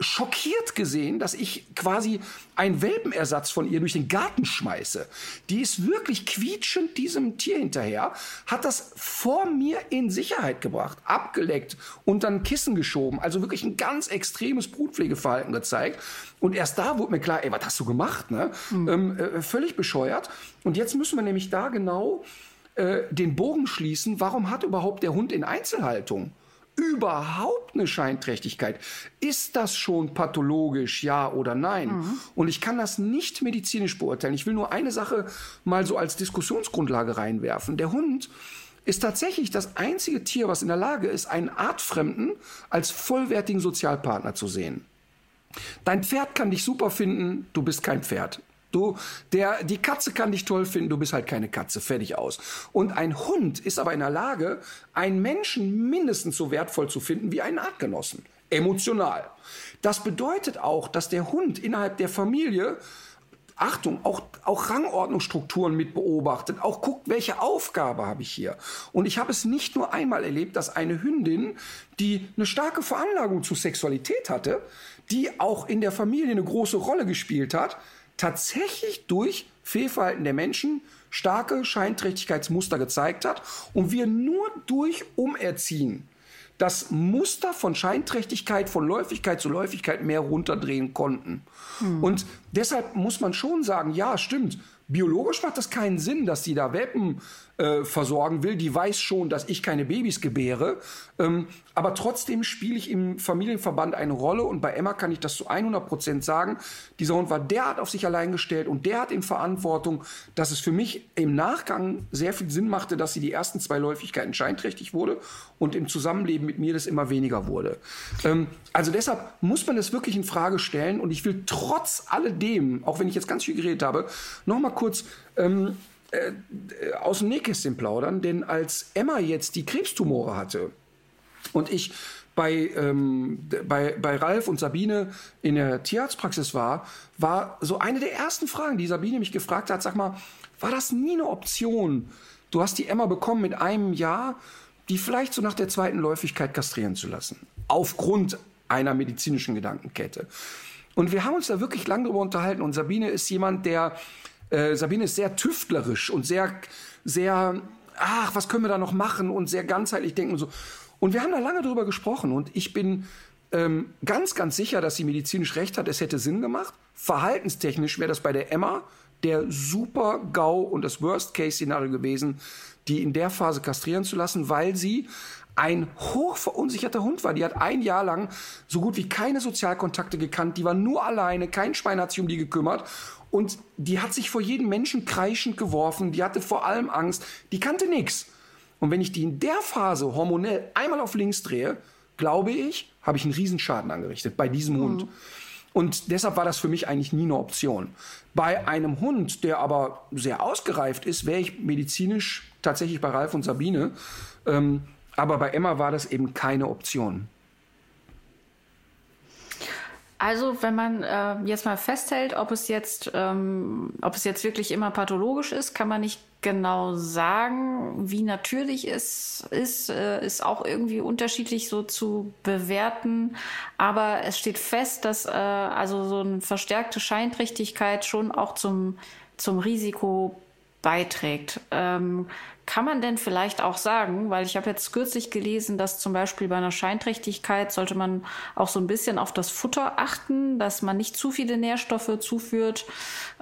schockiert gesehen, dass ich quasi einen Welpenersatz von ihr durch den Garten schmeiße. Die ist wirklich quietschend diesem Tier hinterher, hat das vor mir in Sicherheit gebracht, abgeleckt und dann Kissen geschoben. Also wirklich ein ganz extremes Brutpflegeverhalten gezeigt. Und erst da wurde mir klar, ey, was hast du gemacht? Ne? Mhm. Ähm, äh, völlig bescheuert. Und jetzt müssen wir nämlich da genau äh, den Bogen schließen, warum hat überhaupt der Hund in Einzelhaltung überhaupt eine Scheinträchtigkeit? Ist das schon pathologisch, ja oder nein? Mhm. Und ich kann das nicht medizinisch beurteilen. Ich will nur eine Sache mal so als Diskussionsgrundlage reinwerfen. Der Hund ist tatsächlich das einzige Tier, was in der Lage ist, einen Artfremden als vollwertigen Sozialpartner zu sehen. Dein Pferd kann dich super finden, du bist kein Pferd. Du, der, die Katze kann dich toll finden, du bist halt keine Katze, fertig aus. Und ein Hund ist aber in der Lage, einen Menschen mindestens so wertvoll zu finden wie einen Artgenossen. Emotional. Das bedeutet auch, dass der Hund innerhalb der Familie Achtung, auch, auch Rangordnungsstrukturen mit beobachtet, auch guckt, welche Aufgabe habe ich hier. Und ich habe es nicht nur einmal erlebt, dass eine Hündin, die eine starke Veranlagung zu Sexualität hatte, die auch in der Familie eine große Rolle gespielt hat, tatsächlich durch Fehlverhalten der Menschen starke Scheinträchtigkeitsmuster gezeigt hat und wir nur durch Umerziehen das Muster von Scheinträchtigkeit, von Läufigkeit zu Läufigkeit mehr runterdrehen konnten. Hm. Und deshalb muss man schon sagen, ja, stimmt, biologisch macht das keinen Sinn, dass sie da Welpen äh, versorgen will. Die weiß schon, dass ich keine Babys gebäre. Ähm, aber trotzdem spiele ich im Familienverband eine Rolle. Und bei Emma kann ich das zu 100 Prozent sagen. Dieser Hund war derart auf sich allein gestellt und derart in Verantwortung, dass es für mich im Nachgang sehr viel Sinn machte, dass sie die ersten zwei Läufigkeiten scheinträchtig wurde und im Zusammenleben mit mir das immer weniger wurde. Ähm, also deshalb muss man das wirklich in Frage stellen. Und ich will trotz alledem, auch wenn ich jetzt ganz viel geredet habe, noch mal kurz ähm, äh, aus dem Nähkästchen plaudern, denn als Emma jetzt die Krebstumore hatte und ich bei, ähm, bei, bei Ralf und Sabine in der Tierarztpraxis war, war so eine der ersten Fragen, die Sabine mich gefragt hat, sag mal, war das nie eine Option? Du hast die Emma bekommen mit einem Jahr, die vielleicht so nach der zweiten Läufigkeit kastrieren zu lassen. Aufgrund einer medizinischen Gedankenkette. Und wir haben uns da wirklich lange drüber unterhalten. Und Sabine ist jemand, der äh, Sabine ist sehr tüftlerisch und sehr, sehr, ach, was können wir da noch machen und sehr ganzheitlich denken und so. Und wir haben da lange drüber gesprochen und ich bin ähm, ganz, ganz sicher, dass sie medizinisch recht hat. Es hätte Sinn gemacht. Verhaltenstechnisch wäre das bei der Emma der super GAU und das Worst-Case-Szenario gewesen, die in der Phase kastrieren zu lassen, weil sie ein hochverunsicherter Hund war. Die hat ein Jahr lang so gut wie keine Sozialkontakte gekannt. Die war nur alleine. Kein Schwein hat sich um die gekümmert. Und die hat sich vor jedem Menschen kreischend geworfen, die hatte vor allem Angst, die kannte nichts. Und wenn ich die in der Phase hormonell einmal auf links drehe, glaube ich, habe ich einen Riesenschaden angerichtet bei diesem mhm. Hund. Und deshalb war das für mich eigentlich nie eine Option. Bei einem Hund, der aber sehr ausgereift ist, wäre ich medizinisch tatsächlich bei Ralf und Sabine. Ähm, aber bei Emma war das eben keine Option. Also, wenn man äh, jetzt mal festhält, ob es jetzt, ähm, ob es jetzt wirklich immer pathologisch ist, kann man nicht genau sagen. Wie natürlich es ist, äh, ist auch irgendwie unterschiedlich so zu bewerten. Aber es steht fest, dass äh, also so eine verstärkte Scheinträchtigkeit schon auch zum, zum Risiko beiträgt. Ähm, kann man denn vielleicht auch sagen, weil ich habe jetzt kürzlich gelesen, dass zum Beispiel bei einer Scheinträchtigkeit sollte man auch so ein bisschen auf das Futter achten, dass man nicht zu viele Nährstoffe zuführt,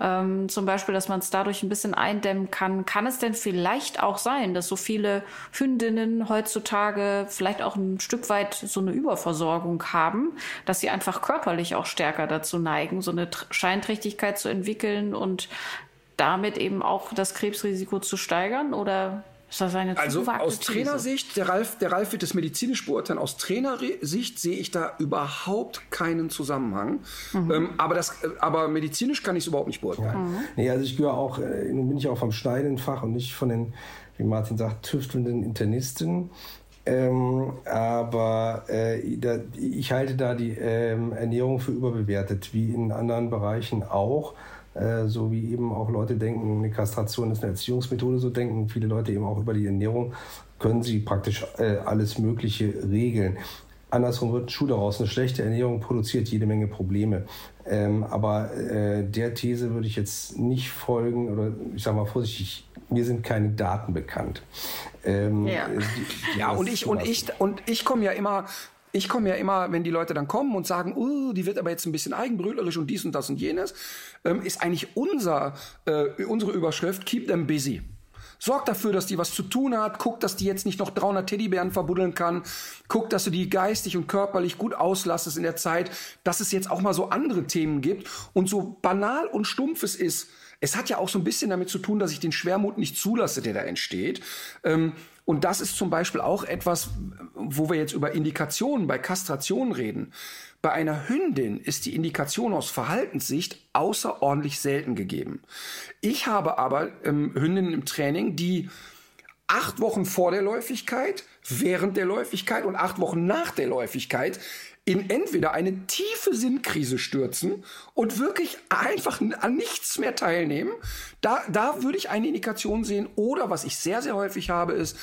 ähm, zum Beispiel, dass man es dadurch ein bisschen eindämmen kann. Kann es denn vielleicht auch sein, dass so viele Hündinnen heutzutage vielleicht auch ein Stück weit so eine Überversorgung haben, dass sie einfach körperlich auch stärker dazu neigen, so eine Scheinträchtigkeit zu entwickeln und damit eben auch das Krebsrisiko zu steigern oder ist das eine Also aus Trainersicht, der Ralf, der Ralf wird es medizinisch beurteilen, aus Trainersicht sehe ich da überhaupt keinen Zusammenhang. Mhm. Ähm, aber, das, aber medizinisch kann ich es überhaupt nicht beurteilen. Mhm. Nee, also ich gehöre auch, äh, nun bin ich auch vom Schneidendfach und nicht von den, wie Martin sagt, tüftelnden Internisten. Ähm, aber äh, da, ich halte da die ähm, Ernährung für überbewertet, wie in anderen Bereichen auch. Äh, so wie eben auch Leute denken, eine Kastration ist eine Erziehungsmethode, so denken viele Leute eben auch über die Ernährung, können sie praktisch äh, alles Mögliche regeln. Andersrum wird ein Schuh daraus. Eine schlechte Ernährung produziert jede Menge Probleme. Ähm, aber äh, der These würde ich jetzt nicht folgen oder ich sage mal vorsichtig, mir sind keine Daten bekannt. Ähm, ja, die, ja und ich und ich und ich komme ja immer ich komme ja immer, wenn die Leute dann kommen und sagen, uh, die wird aber jetzt ein bisschen eigenbrötlerisch und dies und das und jenes, ähm, ist eigentlich unser, äh, unsere Überschrift Keep them busy. Sorg dafür, dass die was zu tun hat. Guck, dass die jetzt nicht noch 300 Teddybären verbuddeln kann. Guck, dass du die geistig und körperlich gut auslastest in der Zeit, dass es jetzt auch mal so andere Themen gibt. Und so banal und stumpf es ist, es hat ja auch so ein bisschen damit zu tun, dass ich den Schwermut nicht zulasse, der da entsteht. Ähm, und das ist zum Beispiel auch etwas, wo wir jetzt über Indikationen bei Kastration reden. Bei einer Hündin ist die Indikation aus Verhaltenssicht außerordentlich selten gegeben. Ich habe aber ähm, Hündinnen im Training, die acht Wochen vor der Läufigkeit, während der Läufigkeit und acht Wochen nach der Läufigkeit in entweder eine tiefe Sinnkrise stürzen und wirklich einfach an nichts mehr teilnehmen. Da, da würde ich eine Indikation sehen. Oder was ich sehr, sehr häufig habe, ist,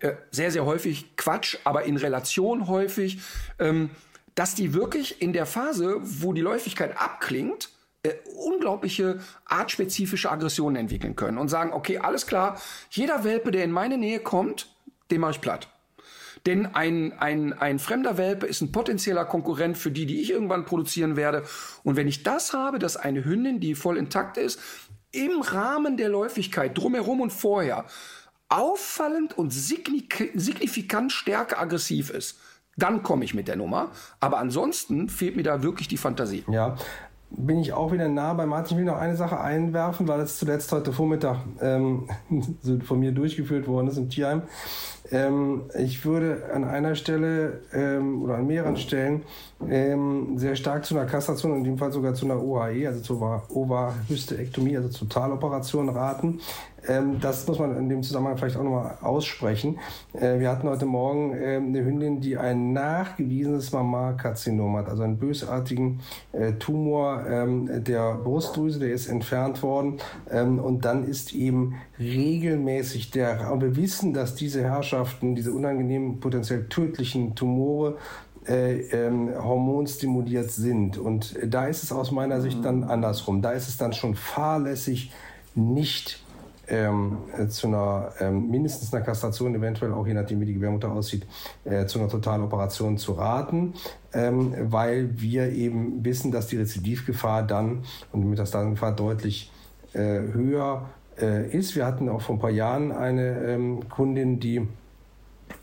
äh, sehr, sehr häufig Quatsch, aber in Relation häufig, ähm, dass die wirklich in der Phase, wo die Läufigkeit abklingt, äh, unglaubliche artspezifische Aggressionen entwickeln können und sagen, okay, alles klar, jeder Welpe, der in meine Nähe kommt, den mache ich platt. Denn ein, ein, ein fremder Welpe ist ein potenzieller Konkurrent für die, die ich irgendwann produzieren werde. Und wenn ich das habe, dass eine Hündin, die voll intakt ist, im Rahmen der Läufigkeit, drumherum und vorher, auffallend und signifikant stärker aggressiv ist, dann komme ich mit der Nummer. Aber ansonsten fehlt mir da wirklich die Fantasie. Ja, bin ich auch wieder nah bei Martin. Ich will noch eine Sache einwerfen, weil das zuletzt heute Vormittag ähm, von mir durchgeführt worden ist im Tierheim. Ähm, ich würde an einer Stelle ähm, oder an mehreren Stellen ähm, sehr stark zu einer Kastration, in dem Fall sogar zu einer OHE, also zur Ovahysterektomie, also zur Totaloperation raten. Ähm, das muss man in dem Zusammenhang vielleicht auch nochmal aussprechen. Äh, wir hatten heute Morgen äh, eine Hündin, die ein nachgewiesenes Mammarkarzinom hat, also einen bösartigen äh, Tumor ähm, der Brustdrüse, der ist entfernt worden. Ähm, und dann ist eben regelmäßig der, und wir wissen, dass diese Herrschaften, diese unangenehmen, potenziell tödlichen Tumore, äh, ähm, hormonstimuliert sind. Und da ist es aus meiner Sicht dann andersrum. Da ist es dann schon fahrlässig, nicht ähm, zu einer ähm, mindestens einer Kastration, eventuell auch je nachdem wie die Gebärmutter aussieht, äh, zu einer Totaloperation zu raten, ähm, weil wir eben wissen, dass die Rezidivgefahr dann und die Metastasengefahr deutlich äh, höher äh, ist. Wir hatten auch vor ein paar Jahren eine ähm, Kundin, die äh,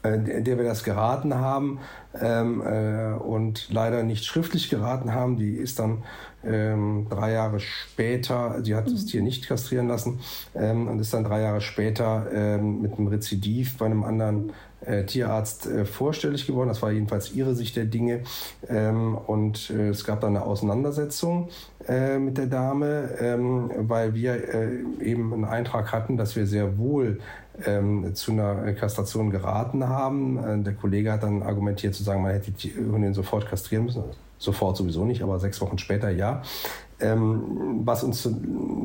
der wir das geraten haben ähm, äh, und leider nicht schriftlich geraten haben. Die ist dann ähm, drei Jahre später, sie hat das Tier nicht kastrieren lassen ähm, und ist dann drei Jahre später ähm, mit einem Rezidiv bei einem anderen äh, Tierarzt äh, vorstellig geworden. Das war jedenfalls ihre Sicht der Dinge. Ähm, und äh, es gab dann eine Auseinandersetzung äh, mit der Dame, ähm, weil wir äh, eben einen Eintrag hatten, dass wir sehr wohl ähm, zu einer Kastration geraten haben. Äh, der Kollege hat dann argumentiert zu sagen, man hätte die Hündin sofort kastrieren müssen. Sofort sowieso nicht, aber sechs Wochen später ja. Ähm, was uns zu,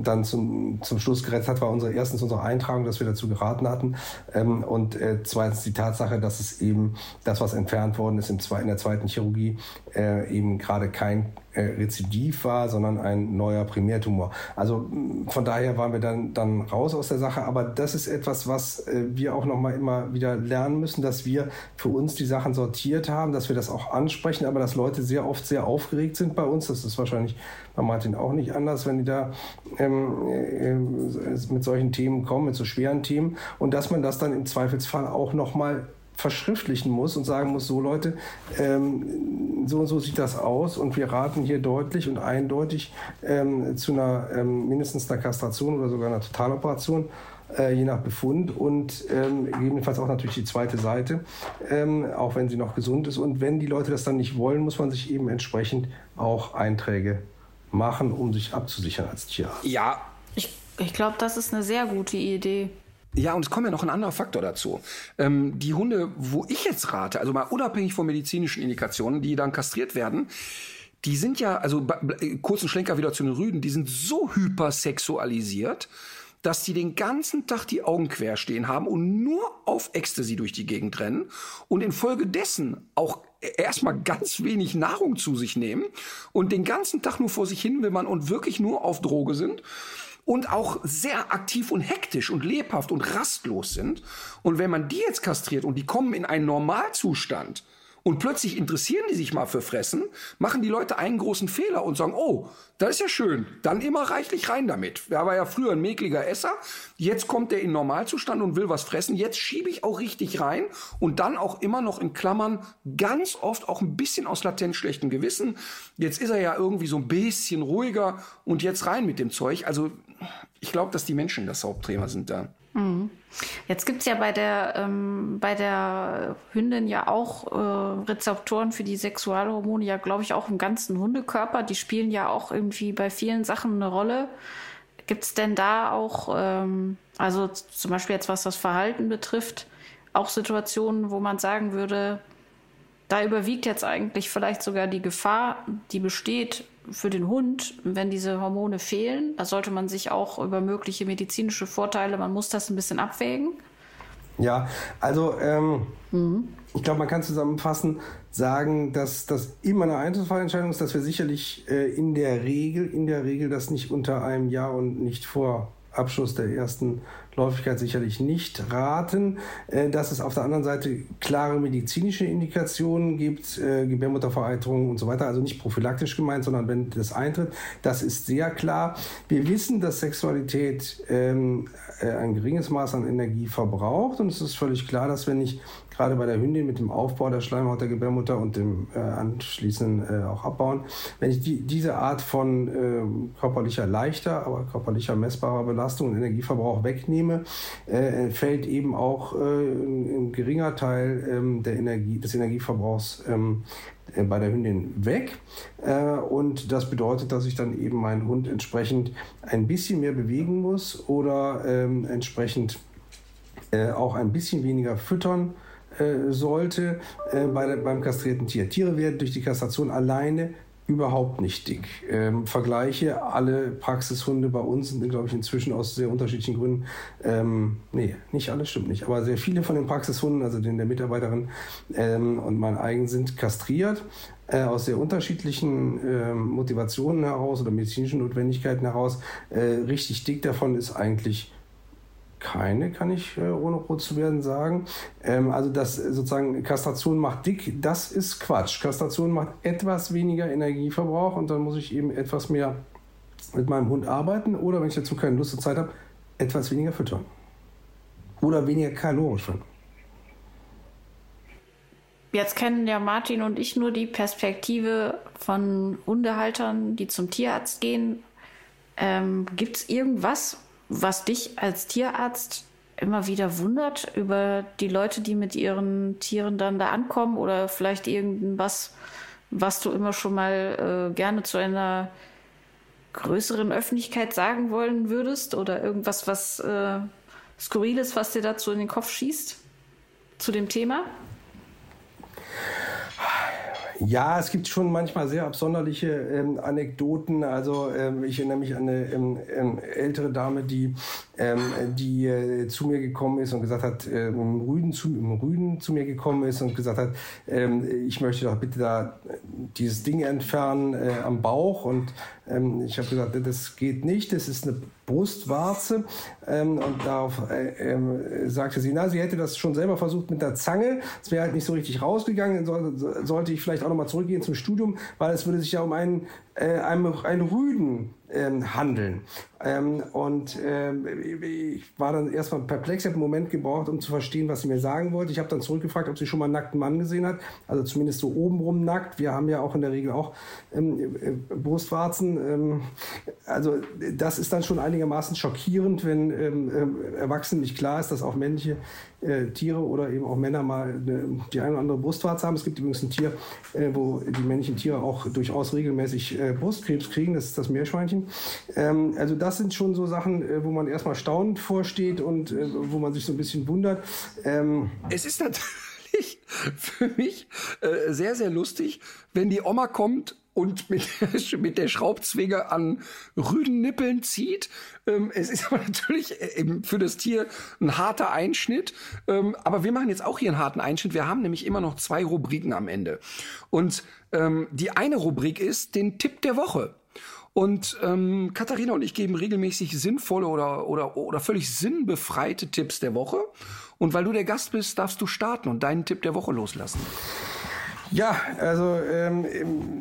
dann zum, zum Schluss gerettet hat, war unsere, erstens unsere Eintragung, dass wir dazu geraten hatten ähm, und äh, zweitens die Tatsache, dass es eben das, was entfernt worden ist im, in der zweiten Chirurgie, äh, eben gerade kein äh, Rezidiv war, sondern ein neuer Primärtumor. Also von daher waren wir dann, dann raus aus der Sache. Aber das ist etwas, was äh, wir auch nochmal immer wieder lernen müssen, dass wir für uns die Sachen sortiert haben, dass wir das auch ansprechen, aber dass Leute sehr oft sehr aufgeregt sind bei uns. Das ist wahrscheinlich bei Martin auch nicht anders, wenn die da ähm, äh, mit solchen Themen kommen, mit so schweren Themen. Und dass man das dann im Zweifelsfall auch nochmal verschriftlichen muss und sagen muss, so Leute, ähm, so und so sieht das aus und wir raten hier deutlich und eindeutig ähm, zu einer ähm, mindestens einer Kastration oder sogar einer Totaloperation, äh, je nach Befund und ähm, gegebenenfalls auch natürlich die zweite Seite, ähm, auch wenn sie noch gesund ist. Und wenn die Leute das dann nicht wollen, muss man sich eben entsprechend auch Einträge machen, um sich abzusichern als Tierarzt. Ja. Ich, ich glaube, das ist eine sehr gute Idee. Ja, und es kommt ja noch ein anderer Faktor dazu. Ähm, die Hunde, wo ich jetzt rate, also mal unabhängig von medizinischen Indikationen, die dann kastriert werden, die sind ja, also kurzen Schlenker wieder zu den Rüden, die sind so hypersexualisiert, dass die den ganzen Tag die Augen quer stehen haben und nur auf Ecstasy durch die Gegend rennen und infolgedessen auch erstmal ganz wenig Nahrung zu sich nehmen und den ganzen Tag nur vor sich hin wimmern und wirklich nur auf Droge sind und auch sehr aktiv und hektisch und lebhaft und rastlos sind. Und wenn man die jetzt kastriert und die kommen in einen Normalzustand Und plötzlich interessieren die sich mal für Fressen, machen die Leute einen großen Fehler und sagen, oh, das ist ja schön, dann immer reichlich rein damit. Er war ja früher ein mäkliger Esser, jetzt kommt er in Normalzustand und will was fressen, jetzt schiebe ich auch richtig rein und dann auch immer noch in Klammern ganz oft auch ein bisschen aus latent schlechtem Gewissen. Jetzt ist er ja irgendwie so ein bisschen ruhiger und jetzt rein mit dem Zeug. Also ich glaube, dass die Menschen das Hauptthema sind da. Mhm. Jetzt gibt's ja bei der, ähm, bei der Hündin ja auch äh, Rezeptoren für die Sexualhormone, ja, glaube ich, auch im ganzen Hundekörper. Die spielen ja auch irgendwie bei vielen Sachen eine Rolle. Gibt's denn da auch, ähm, also zum Beispiel jetzt was das Verhalten betrifft, auch Situationen, wo man sagen würde, da überwiegt jetzt eigentlich vielleicht sogar die Gefahr, die besteht, für den Hund, wenn diese Hormone fehlen. Da sollte man sich auch über mögliche medizinische Vorteile, man muss das ein bisschen abwägen. Ja, also ähm, mhm. ich glaube, man kann zusammenfassen sagen, dass das immer eine Einzelfallentscheidung ist, dass wir sicherlich äh, in der Regel, in der Regel das nicht unter einem Jahr und nicht vor Abschluss der ersten Läufigkeit sicherlich nicht raten. Äh, dass es auf der anderen Seite klare medizinische Indikationen gibt, äh, Gebärmuttervereiterung und so weiter, also nicht prophylaktisch gemeint, sondern wenn das eintritt, das ist sehr klar. Wir wissen, dass Sexualität ähm, äh, ein geringes Maß an Energie verbraucht und es ist völlig klar, dass wenn ich gerade bei der Hündin mit dem Aufbau der Schleimhaut der Gebärmutter und dem äh, anschließenden äh, auch abbauen. Wenn ich die, diese Art von äh, körperlicher leichter, aber körperlicher messbarer Belastung und Energieverbrauch wegnehme, äh, fällt eben auch äh, ein, geringer Teil ähm, der Energie, des Energieverbrauchs ähm, äh, bei der Hündin weg. und das bedeutet, dass ich dann eben meinen Hund entsprechend ein bisschen mehr bewegen muss oder ähm, entsprechend auch ein bisschen weniger füttern äh, sollte äh, bei der, beim kastrierten Tier. Tiere werden durch die Kastration alleine überhaupt nicht dick. Ähm, Vergleiche, alle Praxishunde bei uns sind, glaube ich, inzwischen aus sehr unterschiedlichen Gründen, ähm, nee, nicht alle, stimmt nicht, aber sehr viele von den Praxishunden, also den der Mitarbeiterin ähm, und mein eigen, sind kastriert, äh, aus sehr unterschiedlichen äh, Motivationen heraus oder medizinischen Notwendigkeiten heraus. Äh, richtig dick davon ist eigentlich keine, kann ich äh, ohne rot zu werden sagen. Ähm, also, dass sozusagen Kastration macht dick, das ist Quatsch. Kastration macht etwas weniger Energieverbrauch und dann muss ich eben etwas mehr mit meinem Hund arbeiten oder, wenn ich dazu keine Lust und Zeit habe, etwas weniger füttern. Oder weniger kalorisch füttern. Jetzt kennen ja Martin und ich nur die Perspektive von Hundehaltern, die zum Tierarzt gehen. Ähm, Gibt es irgendwas, was dich als Tierarzt immer wieder wundert über die Leute, die mit ihren Tieren dann da ankommen oder vielleicht irgendwas, was du immer schon mal äh, gerne zu einer größeren Öffentlichkeit sagen wollen würdest oder irgendwas, was äh, Skurriles, was dir dazu in den Kopf schießt zu dem Thema? Ja, es gibt schon manchmal sehr absonderliche ähm, Anekdoten. Also ähm, ich erinnere mich an eine ähm, ähm ältere Dame, die, ähm, die äh, zu mir gekommen ist und gesagt hat, äh, im, Rüden zu, im Rüden zu mir gekommen ist und gesagt hat, ähm, ich möchte doch bitte da dieses Ding entfernen äh, am Bauch. Und ähm, ich habe gesagt, das geht nicht, das ist eine Brustwarze. Ähm, und darauf äh, äh, sagte sie, na, sie hätte das schon selber versucht mit der Zange. Es wäre halt nicht so richtig rausgegangen. So, sollte ich vielleicht auch nochmal zurückgehen zum Studium, weil es würde sich ja um einen, äh, einen, einen Rüden ähm, handeln. Ähm, und ähm, ich war dann erstmal perplex, habe einen Moment gebraucht, um zu verstehen, was sie mir sagen wollte. Ich habe dann zurückgefragt, ob sie schon mal einen nackten Mann gesehen hat, also zumindest so obenrum nackt. Wir haben ja auch in der Regel auch ähm, äh, Brustwarzen. Ähm, also das ist dann schon einigermaßen schockierend, wenn ähm, äh, Erwachsenen nicht klar ist, dass auch männliche äh, Tiere oder eben auch Männer mal eine, die eine oder andere Brustwarze haben. Es gibt übrigens ein Tier, äh, wo die männlichen Tiere auch durchaus regelmäßig äh, Brustkrebs kriegen, das ist das Meerschweinchen. Ähm, also das sind schon so Sachen, äh, wo man erstmal staunend vorsteht und äh, wo man sich so ein bisschen wundert. Ähm, es ist natürlich für mich sehr, sehr lustig, wenn die Oma kommt und mit, mit der Schraubzwinge an Rüdennippeln zieht. Ähm, es ist aber natürlich äh, eben für das Tier ein harter Einschnitt. Ähm, aber wir machen jetzt auch hier einen harten Einschnitt. Wir haben nämlich immer noch zwei Rubriken am Ende. Und ähm, die eine Rubrik ist den Tipp der Woche. Und ähm, Katharina und ich geben regelmäßig sinnvolle oder, oder, oder völlig sinnbefreite Tipps der Woche. Und weil du der Gast bist, darfst du starten und deinen Tipp der Woche loslassen. Ja, also ähm,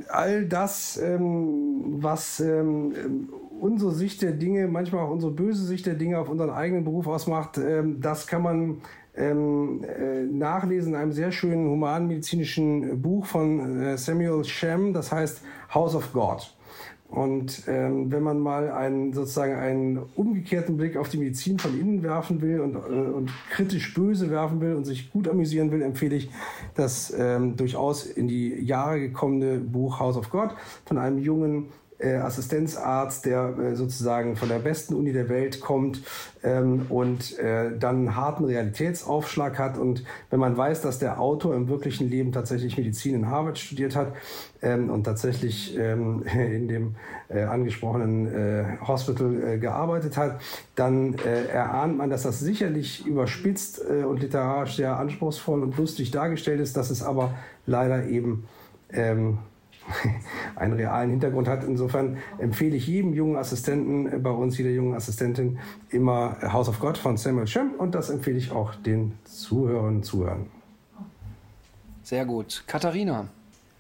all das, ähm, was ähm, unsere Sicht der Dinge, manchmal auch unsere böse Sicht der Dinge auf unseren eigenen Beruf ausmacht, ähm, das kann man ähm, äh, nachlesen in einem sehr schönen humanmedizinischen Buch von äh, Samuel Shem, das heißt House of God. Und ähm, wenn man mal einen sozusagen einen umgekehrten Blick auf die Medizin von innen werfen will und, äh, und kritisch böse werfen will und sich gut amüsieren will, empfehle ich das ähm, durchaus in die Jahre gekommene Buch House of God von einem jungen äh, Assistenzarzt, der äh, sozusagen von der besten Uni der Welt kommt ähm, und äh, dann einen harten Realitätsaufschlag hat. Und wenn man weiß, dass der Autor im wirklichen Leben tatsächlich Medizin in Harvard studiert hat ähm, und tatsächlich ähm, in dem äh, angesprochenen äh, Hospital äh, gearbeitet hat, dann äh, erahnt man, dass das sicherlich überspitzt äh, und literarisch sehr anspruchsvoll und lustig dargestellt ist, dass es aber leider eben ähm, einen realen Hintergrund hat. Insofern empfehle ich jedem jungen Assistenten bei uns, jeder jungen Assistentin, immer House of God von Samuel Shem und das empfehle ich auch den Zuhörern und Zuhörern. Sehr gut. Katharina.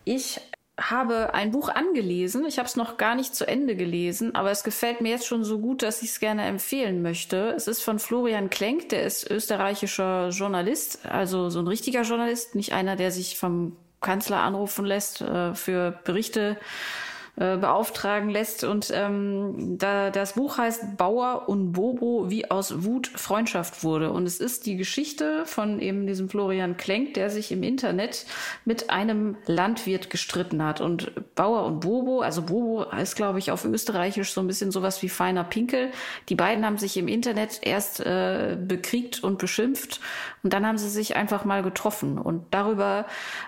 Ich habe ein Buch angelesen. Ich habe es noch gar nicht zu Ende gelesen, aber es gefällt mir jetzt schon so gut, dass ich es gerne empfehlen möchte. Es ist von Florian Klenk, der ist österreichischer Journalist, also so ein richtiger Journalist, nicht einer, der sich vom Kanzler anrufen lässt äh, für Berichte äh, beauftragen lässt. Und ähm, da, das Buch heißt Bauer und Bobo, wie aus Wut Freundschaft wurde. Und es ist die Geschichte von eben diesem Florian Klenk, der sich im Internet mit einem Landwirt gestritten hat. Und Bauer und Bobo, also Bobo heißt, glaube ich, auf Österreichisch so ein bisschen sowas wie feiner Pinkel. Die beiden haben sich im Internet erst äh, bekriegt und beschimpft und dann haben sie sich einfach mal getroffen. Und darüber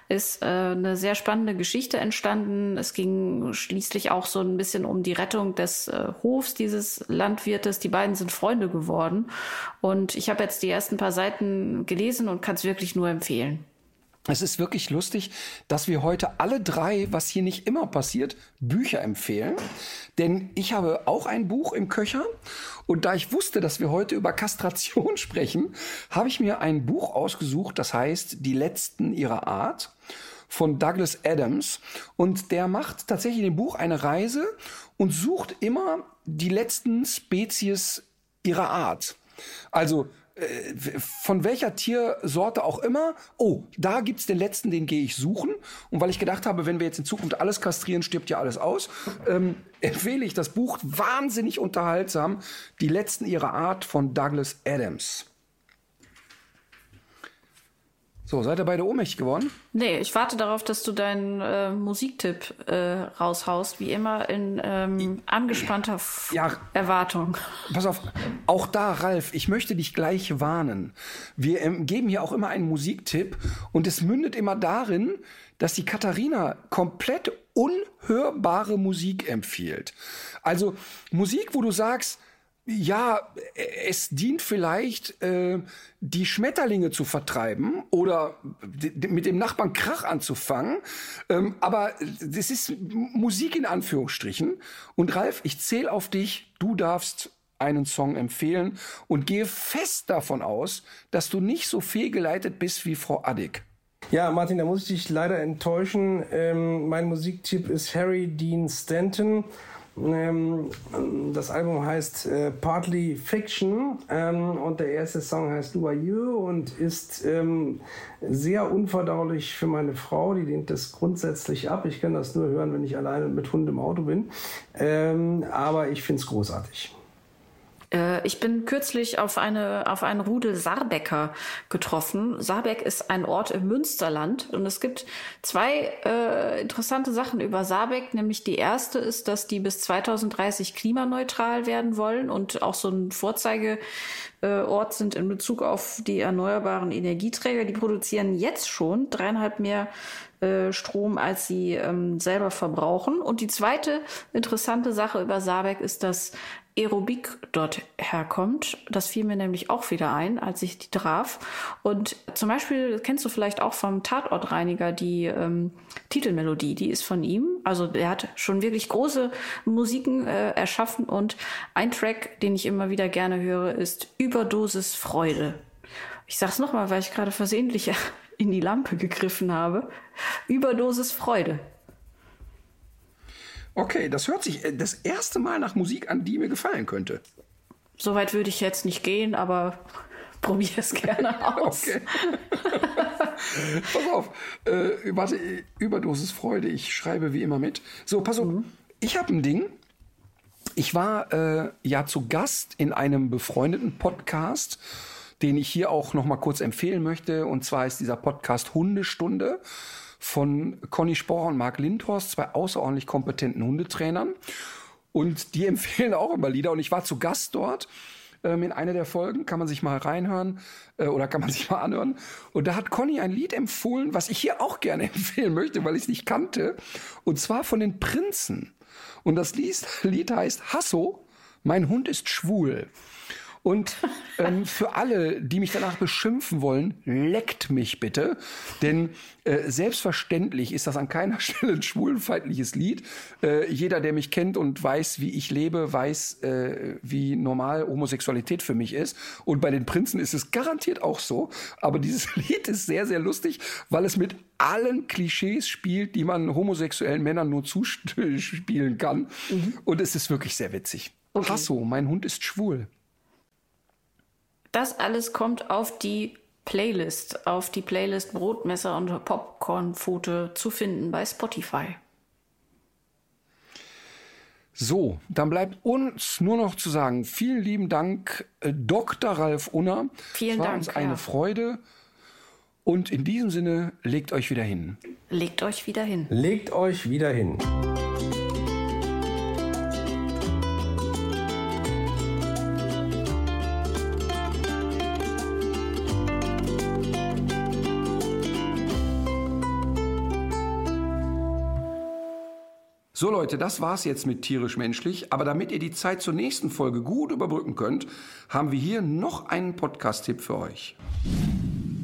ist äh, eine sehr spannende Geschichte entstanden. Es ging schließlich auch so ein bisschen um die Rettung des äh, Hofs dieses Landwirtes. Die beiden sind Freunde geworden. Und ich habe jetzt die ersten paar Seiten gelesen und kann es wirklich nur empfehlen. Es ist wirklich lustig, dass wir heute alle drei, was hier nicht immer passiert, Bücher empfehlen. Denn ich habe auch ein Buch im Köcher. Und da ich wusste, dass wir heute über Kastration sprechen, habe ich mir ein Buch ausgesucht, das heißt Die Letzten ihrer Art von Douglas Adams. Und der macht tatsächlich in dem Buch eine Reise und sucht immer die letzten Spezies ihrer Art. Also von welcher Tiersorte auch immer, oh, da gibt's den letzten, den gehe ich suchen. Und weil ich gedacht habe, wenn wir jetzt in Zukunft alles kastrieren, stirbt ja alles aus, ähm, empfehle ich das Buch wahnsinnig unterhaltsam, Die letzten ihrer Art von Douglas Adams. So, seid ihr beide ohnmächtig geworden? Nee, ich warte darauf, dass du deinen äh, Musiktipp äh, raushaust, wie immer in ähm, angespannter F ja, Erwartung. Pass auf, auch da, Ralf, ich möchte dich gleich warnen. Wir ähm, geben hier auch immer einen Musiktipp und es mündet immer darin, dass die Katharina komplett unhörbare Musik empfiehlt. Also Musik, wo du sagst, ja, es dient vielleicht, äh, die Schmetterlinge zu vertreiben oder mit dem Nachbarn Krach anzufangen. Ähm, aber das ist Musik in Anführungsstrichen. Und Ralf, ich zähle auf dich. Du darfst einen Song empfehlen und gehe fest davon aus, dass du nicht so fehlgeleitet bist wie Frau Addick. Ja, Martin, da muss ich dich leider enttäuschen. Ähm, mein Musiktipp ist Harry Dean Stanton. Ähm, das Album heißt äh, Partly Fiction ähm, und der erste Song heißt Who Are You und ist ähm, sehr unverdaulich für meine Frau. Die lehnt das grundsätzlich ab. Ich kann das nur hören, wenn ich alleine mit Hund im Auto bin. Ähm, aber ich finde es großartig. Äh, ich bin kürzlich auf eine auf einen Rudel Saarbecker getroffen. Saarbeck ist ein Ort im Münsterland und es gibt zwei äh, interessante Sachen über Saarbeck. Nämlich die erste ist, dass die bis 2030 klimaneutral werden wollen und auch so ein Vorzeigeort sind in Bezug auf die erneuerbaren Energieträger. Die produzieren jetzt schon dreieinhalb mehr äh, Strom, als sie ähm, selber verbrauchen. Und die zweite interessante Sache über Saarbeck ist, dass Aerobik dort herkommt. Das fiel mir nämlich auch wieder ein, als ich die traf. Und zum Beispiel kennst du vielleicht auch vom Tatortreiniger die ähm, Titelmelodie, die ist von ihm. Also er hat schon wirklich große Musiken äh, erschaffen und ein Track, den ich immer wieder gerne höre, ist Überdosis Freude. Ich sag's nochmal, weil ich gerade versehentlich in die Lampe gegriffen habe. Überdosis Freude. Okay, das hört sich äh, das erste Mal nach Musik an, die mir gefallen könnte. Soweit würde ich jetzt nicht gehen, aber probiere es gerne aus. Okay. pass auf, äh, warte, Überdosis Freude, ich schreibe wie immer mit. So, pass auf, mhm. ich habe ein Ding. Ich war äh, ja zu Gast in einem befreundeten Podcast, den ich hier auch noch mal kurz empfehlen möchte. Und zwar ist dieser Podcast Hundestunde von Conny Sporer und Marc Lindhorst, zwei außerordentlich kompetenten Hundetrainern. Und die empfehlen auch immer Lieder. Und ich war zu Gast dort ähm, in einer der Folgen. Kann man sich mal reinhören äh, oder kann man sich mal anhören. Und da hat Conny ein Lied empfohlen, was ich hier auch gerne empfehlen möchte, weil ich es nicht kannte. Und zwar von den Prinzen. Und das Lied heißt Hasso, mein Hund ist schwul. Und ähm, für alle, die mich danach beschimpfen wollen, leckt mich bitte. Denn äh, selbstverständlich ist das an keiner Stelle ein schwulenfeindliches Lied. Äh, jeder, der mich kennt und weiß, wie ich lebe, weiß, äh, wie normal Homosexualität für mich ist. Und bei den Prinzen ist es garantiert auch so. Aber dieses Lied ist sehr, sehr lustig, weil es mit allen Klischees spielt, die man homosexuellen Männern nur zuspielen kann. Mhm. Und es ist wirklich sehr witzig. Okay. Hasso, mein Hund ist schwul. Das alles kommt auf die Playlist, auf die Playlist Brotmesser und Popcornpfote zu finden bei Spotify. So, dann bleibt uns nur noch zu sagen, vielen lieben Dank, äh, Dr. Ralf Unner. Vielen es war Dank. uns eine ja. Freude. Und in diesem Sinne, legt euch wieder hin. Legt euch wieder hin. Legt euch wieder hin. So Leute, das war's jetzt mit tierisch menschlich, aber damit ihr die Zeit zur nächsten Folge gut überbrücken könnt, haben wir hier noch einen Podcast-Tipp für euch.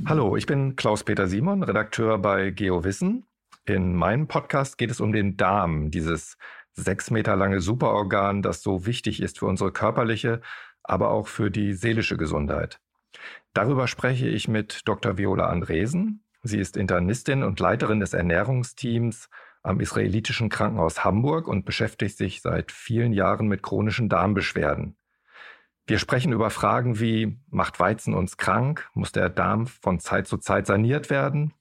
Hallo, ich bin Klaus-Peter Simon, Redakteur bei GeoWissen. In meinem Podcast geht es um den Darm, dieses sechs Meter lange Superorgan, das so wichtig ist für unsere körperliche, aber auch für die seelische Gesundheit. Darüber spreche ich mit Dr. Viola Andresen. Sie ist Internistin und Leiterin des Ernährungsteams am israelitischen Krankenhaus Hamburg und beschäftigt sich seit vielen Jahren mit chronischen Darmbeschwerden. Wir sprechen über Fragen wie, macht Weizen uns krank? Muss der Darm von Zeit zu Zeit saniert werden?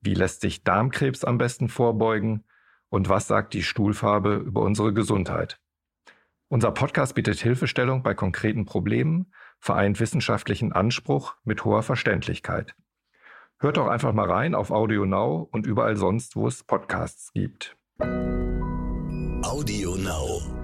Wie lässt sich Darmkrebs am besten vorbeugen? Und was sagt die Stuhlfarbe über unsere Gesundheit? Unser Podcast bietet Hilfestellung bei konkreten Problemen, vereint wissenschaftlichen Anspruch mit hoher Verständlichkeit. Hört doch einfach mal rein auf Audio Now und überall sonst, wo es Podcasts gibt. Audio Now.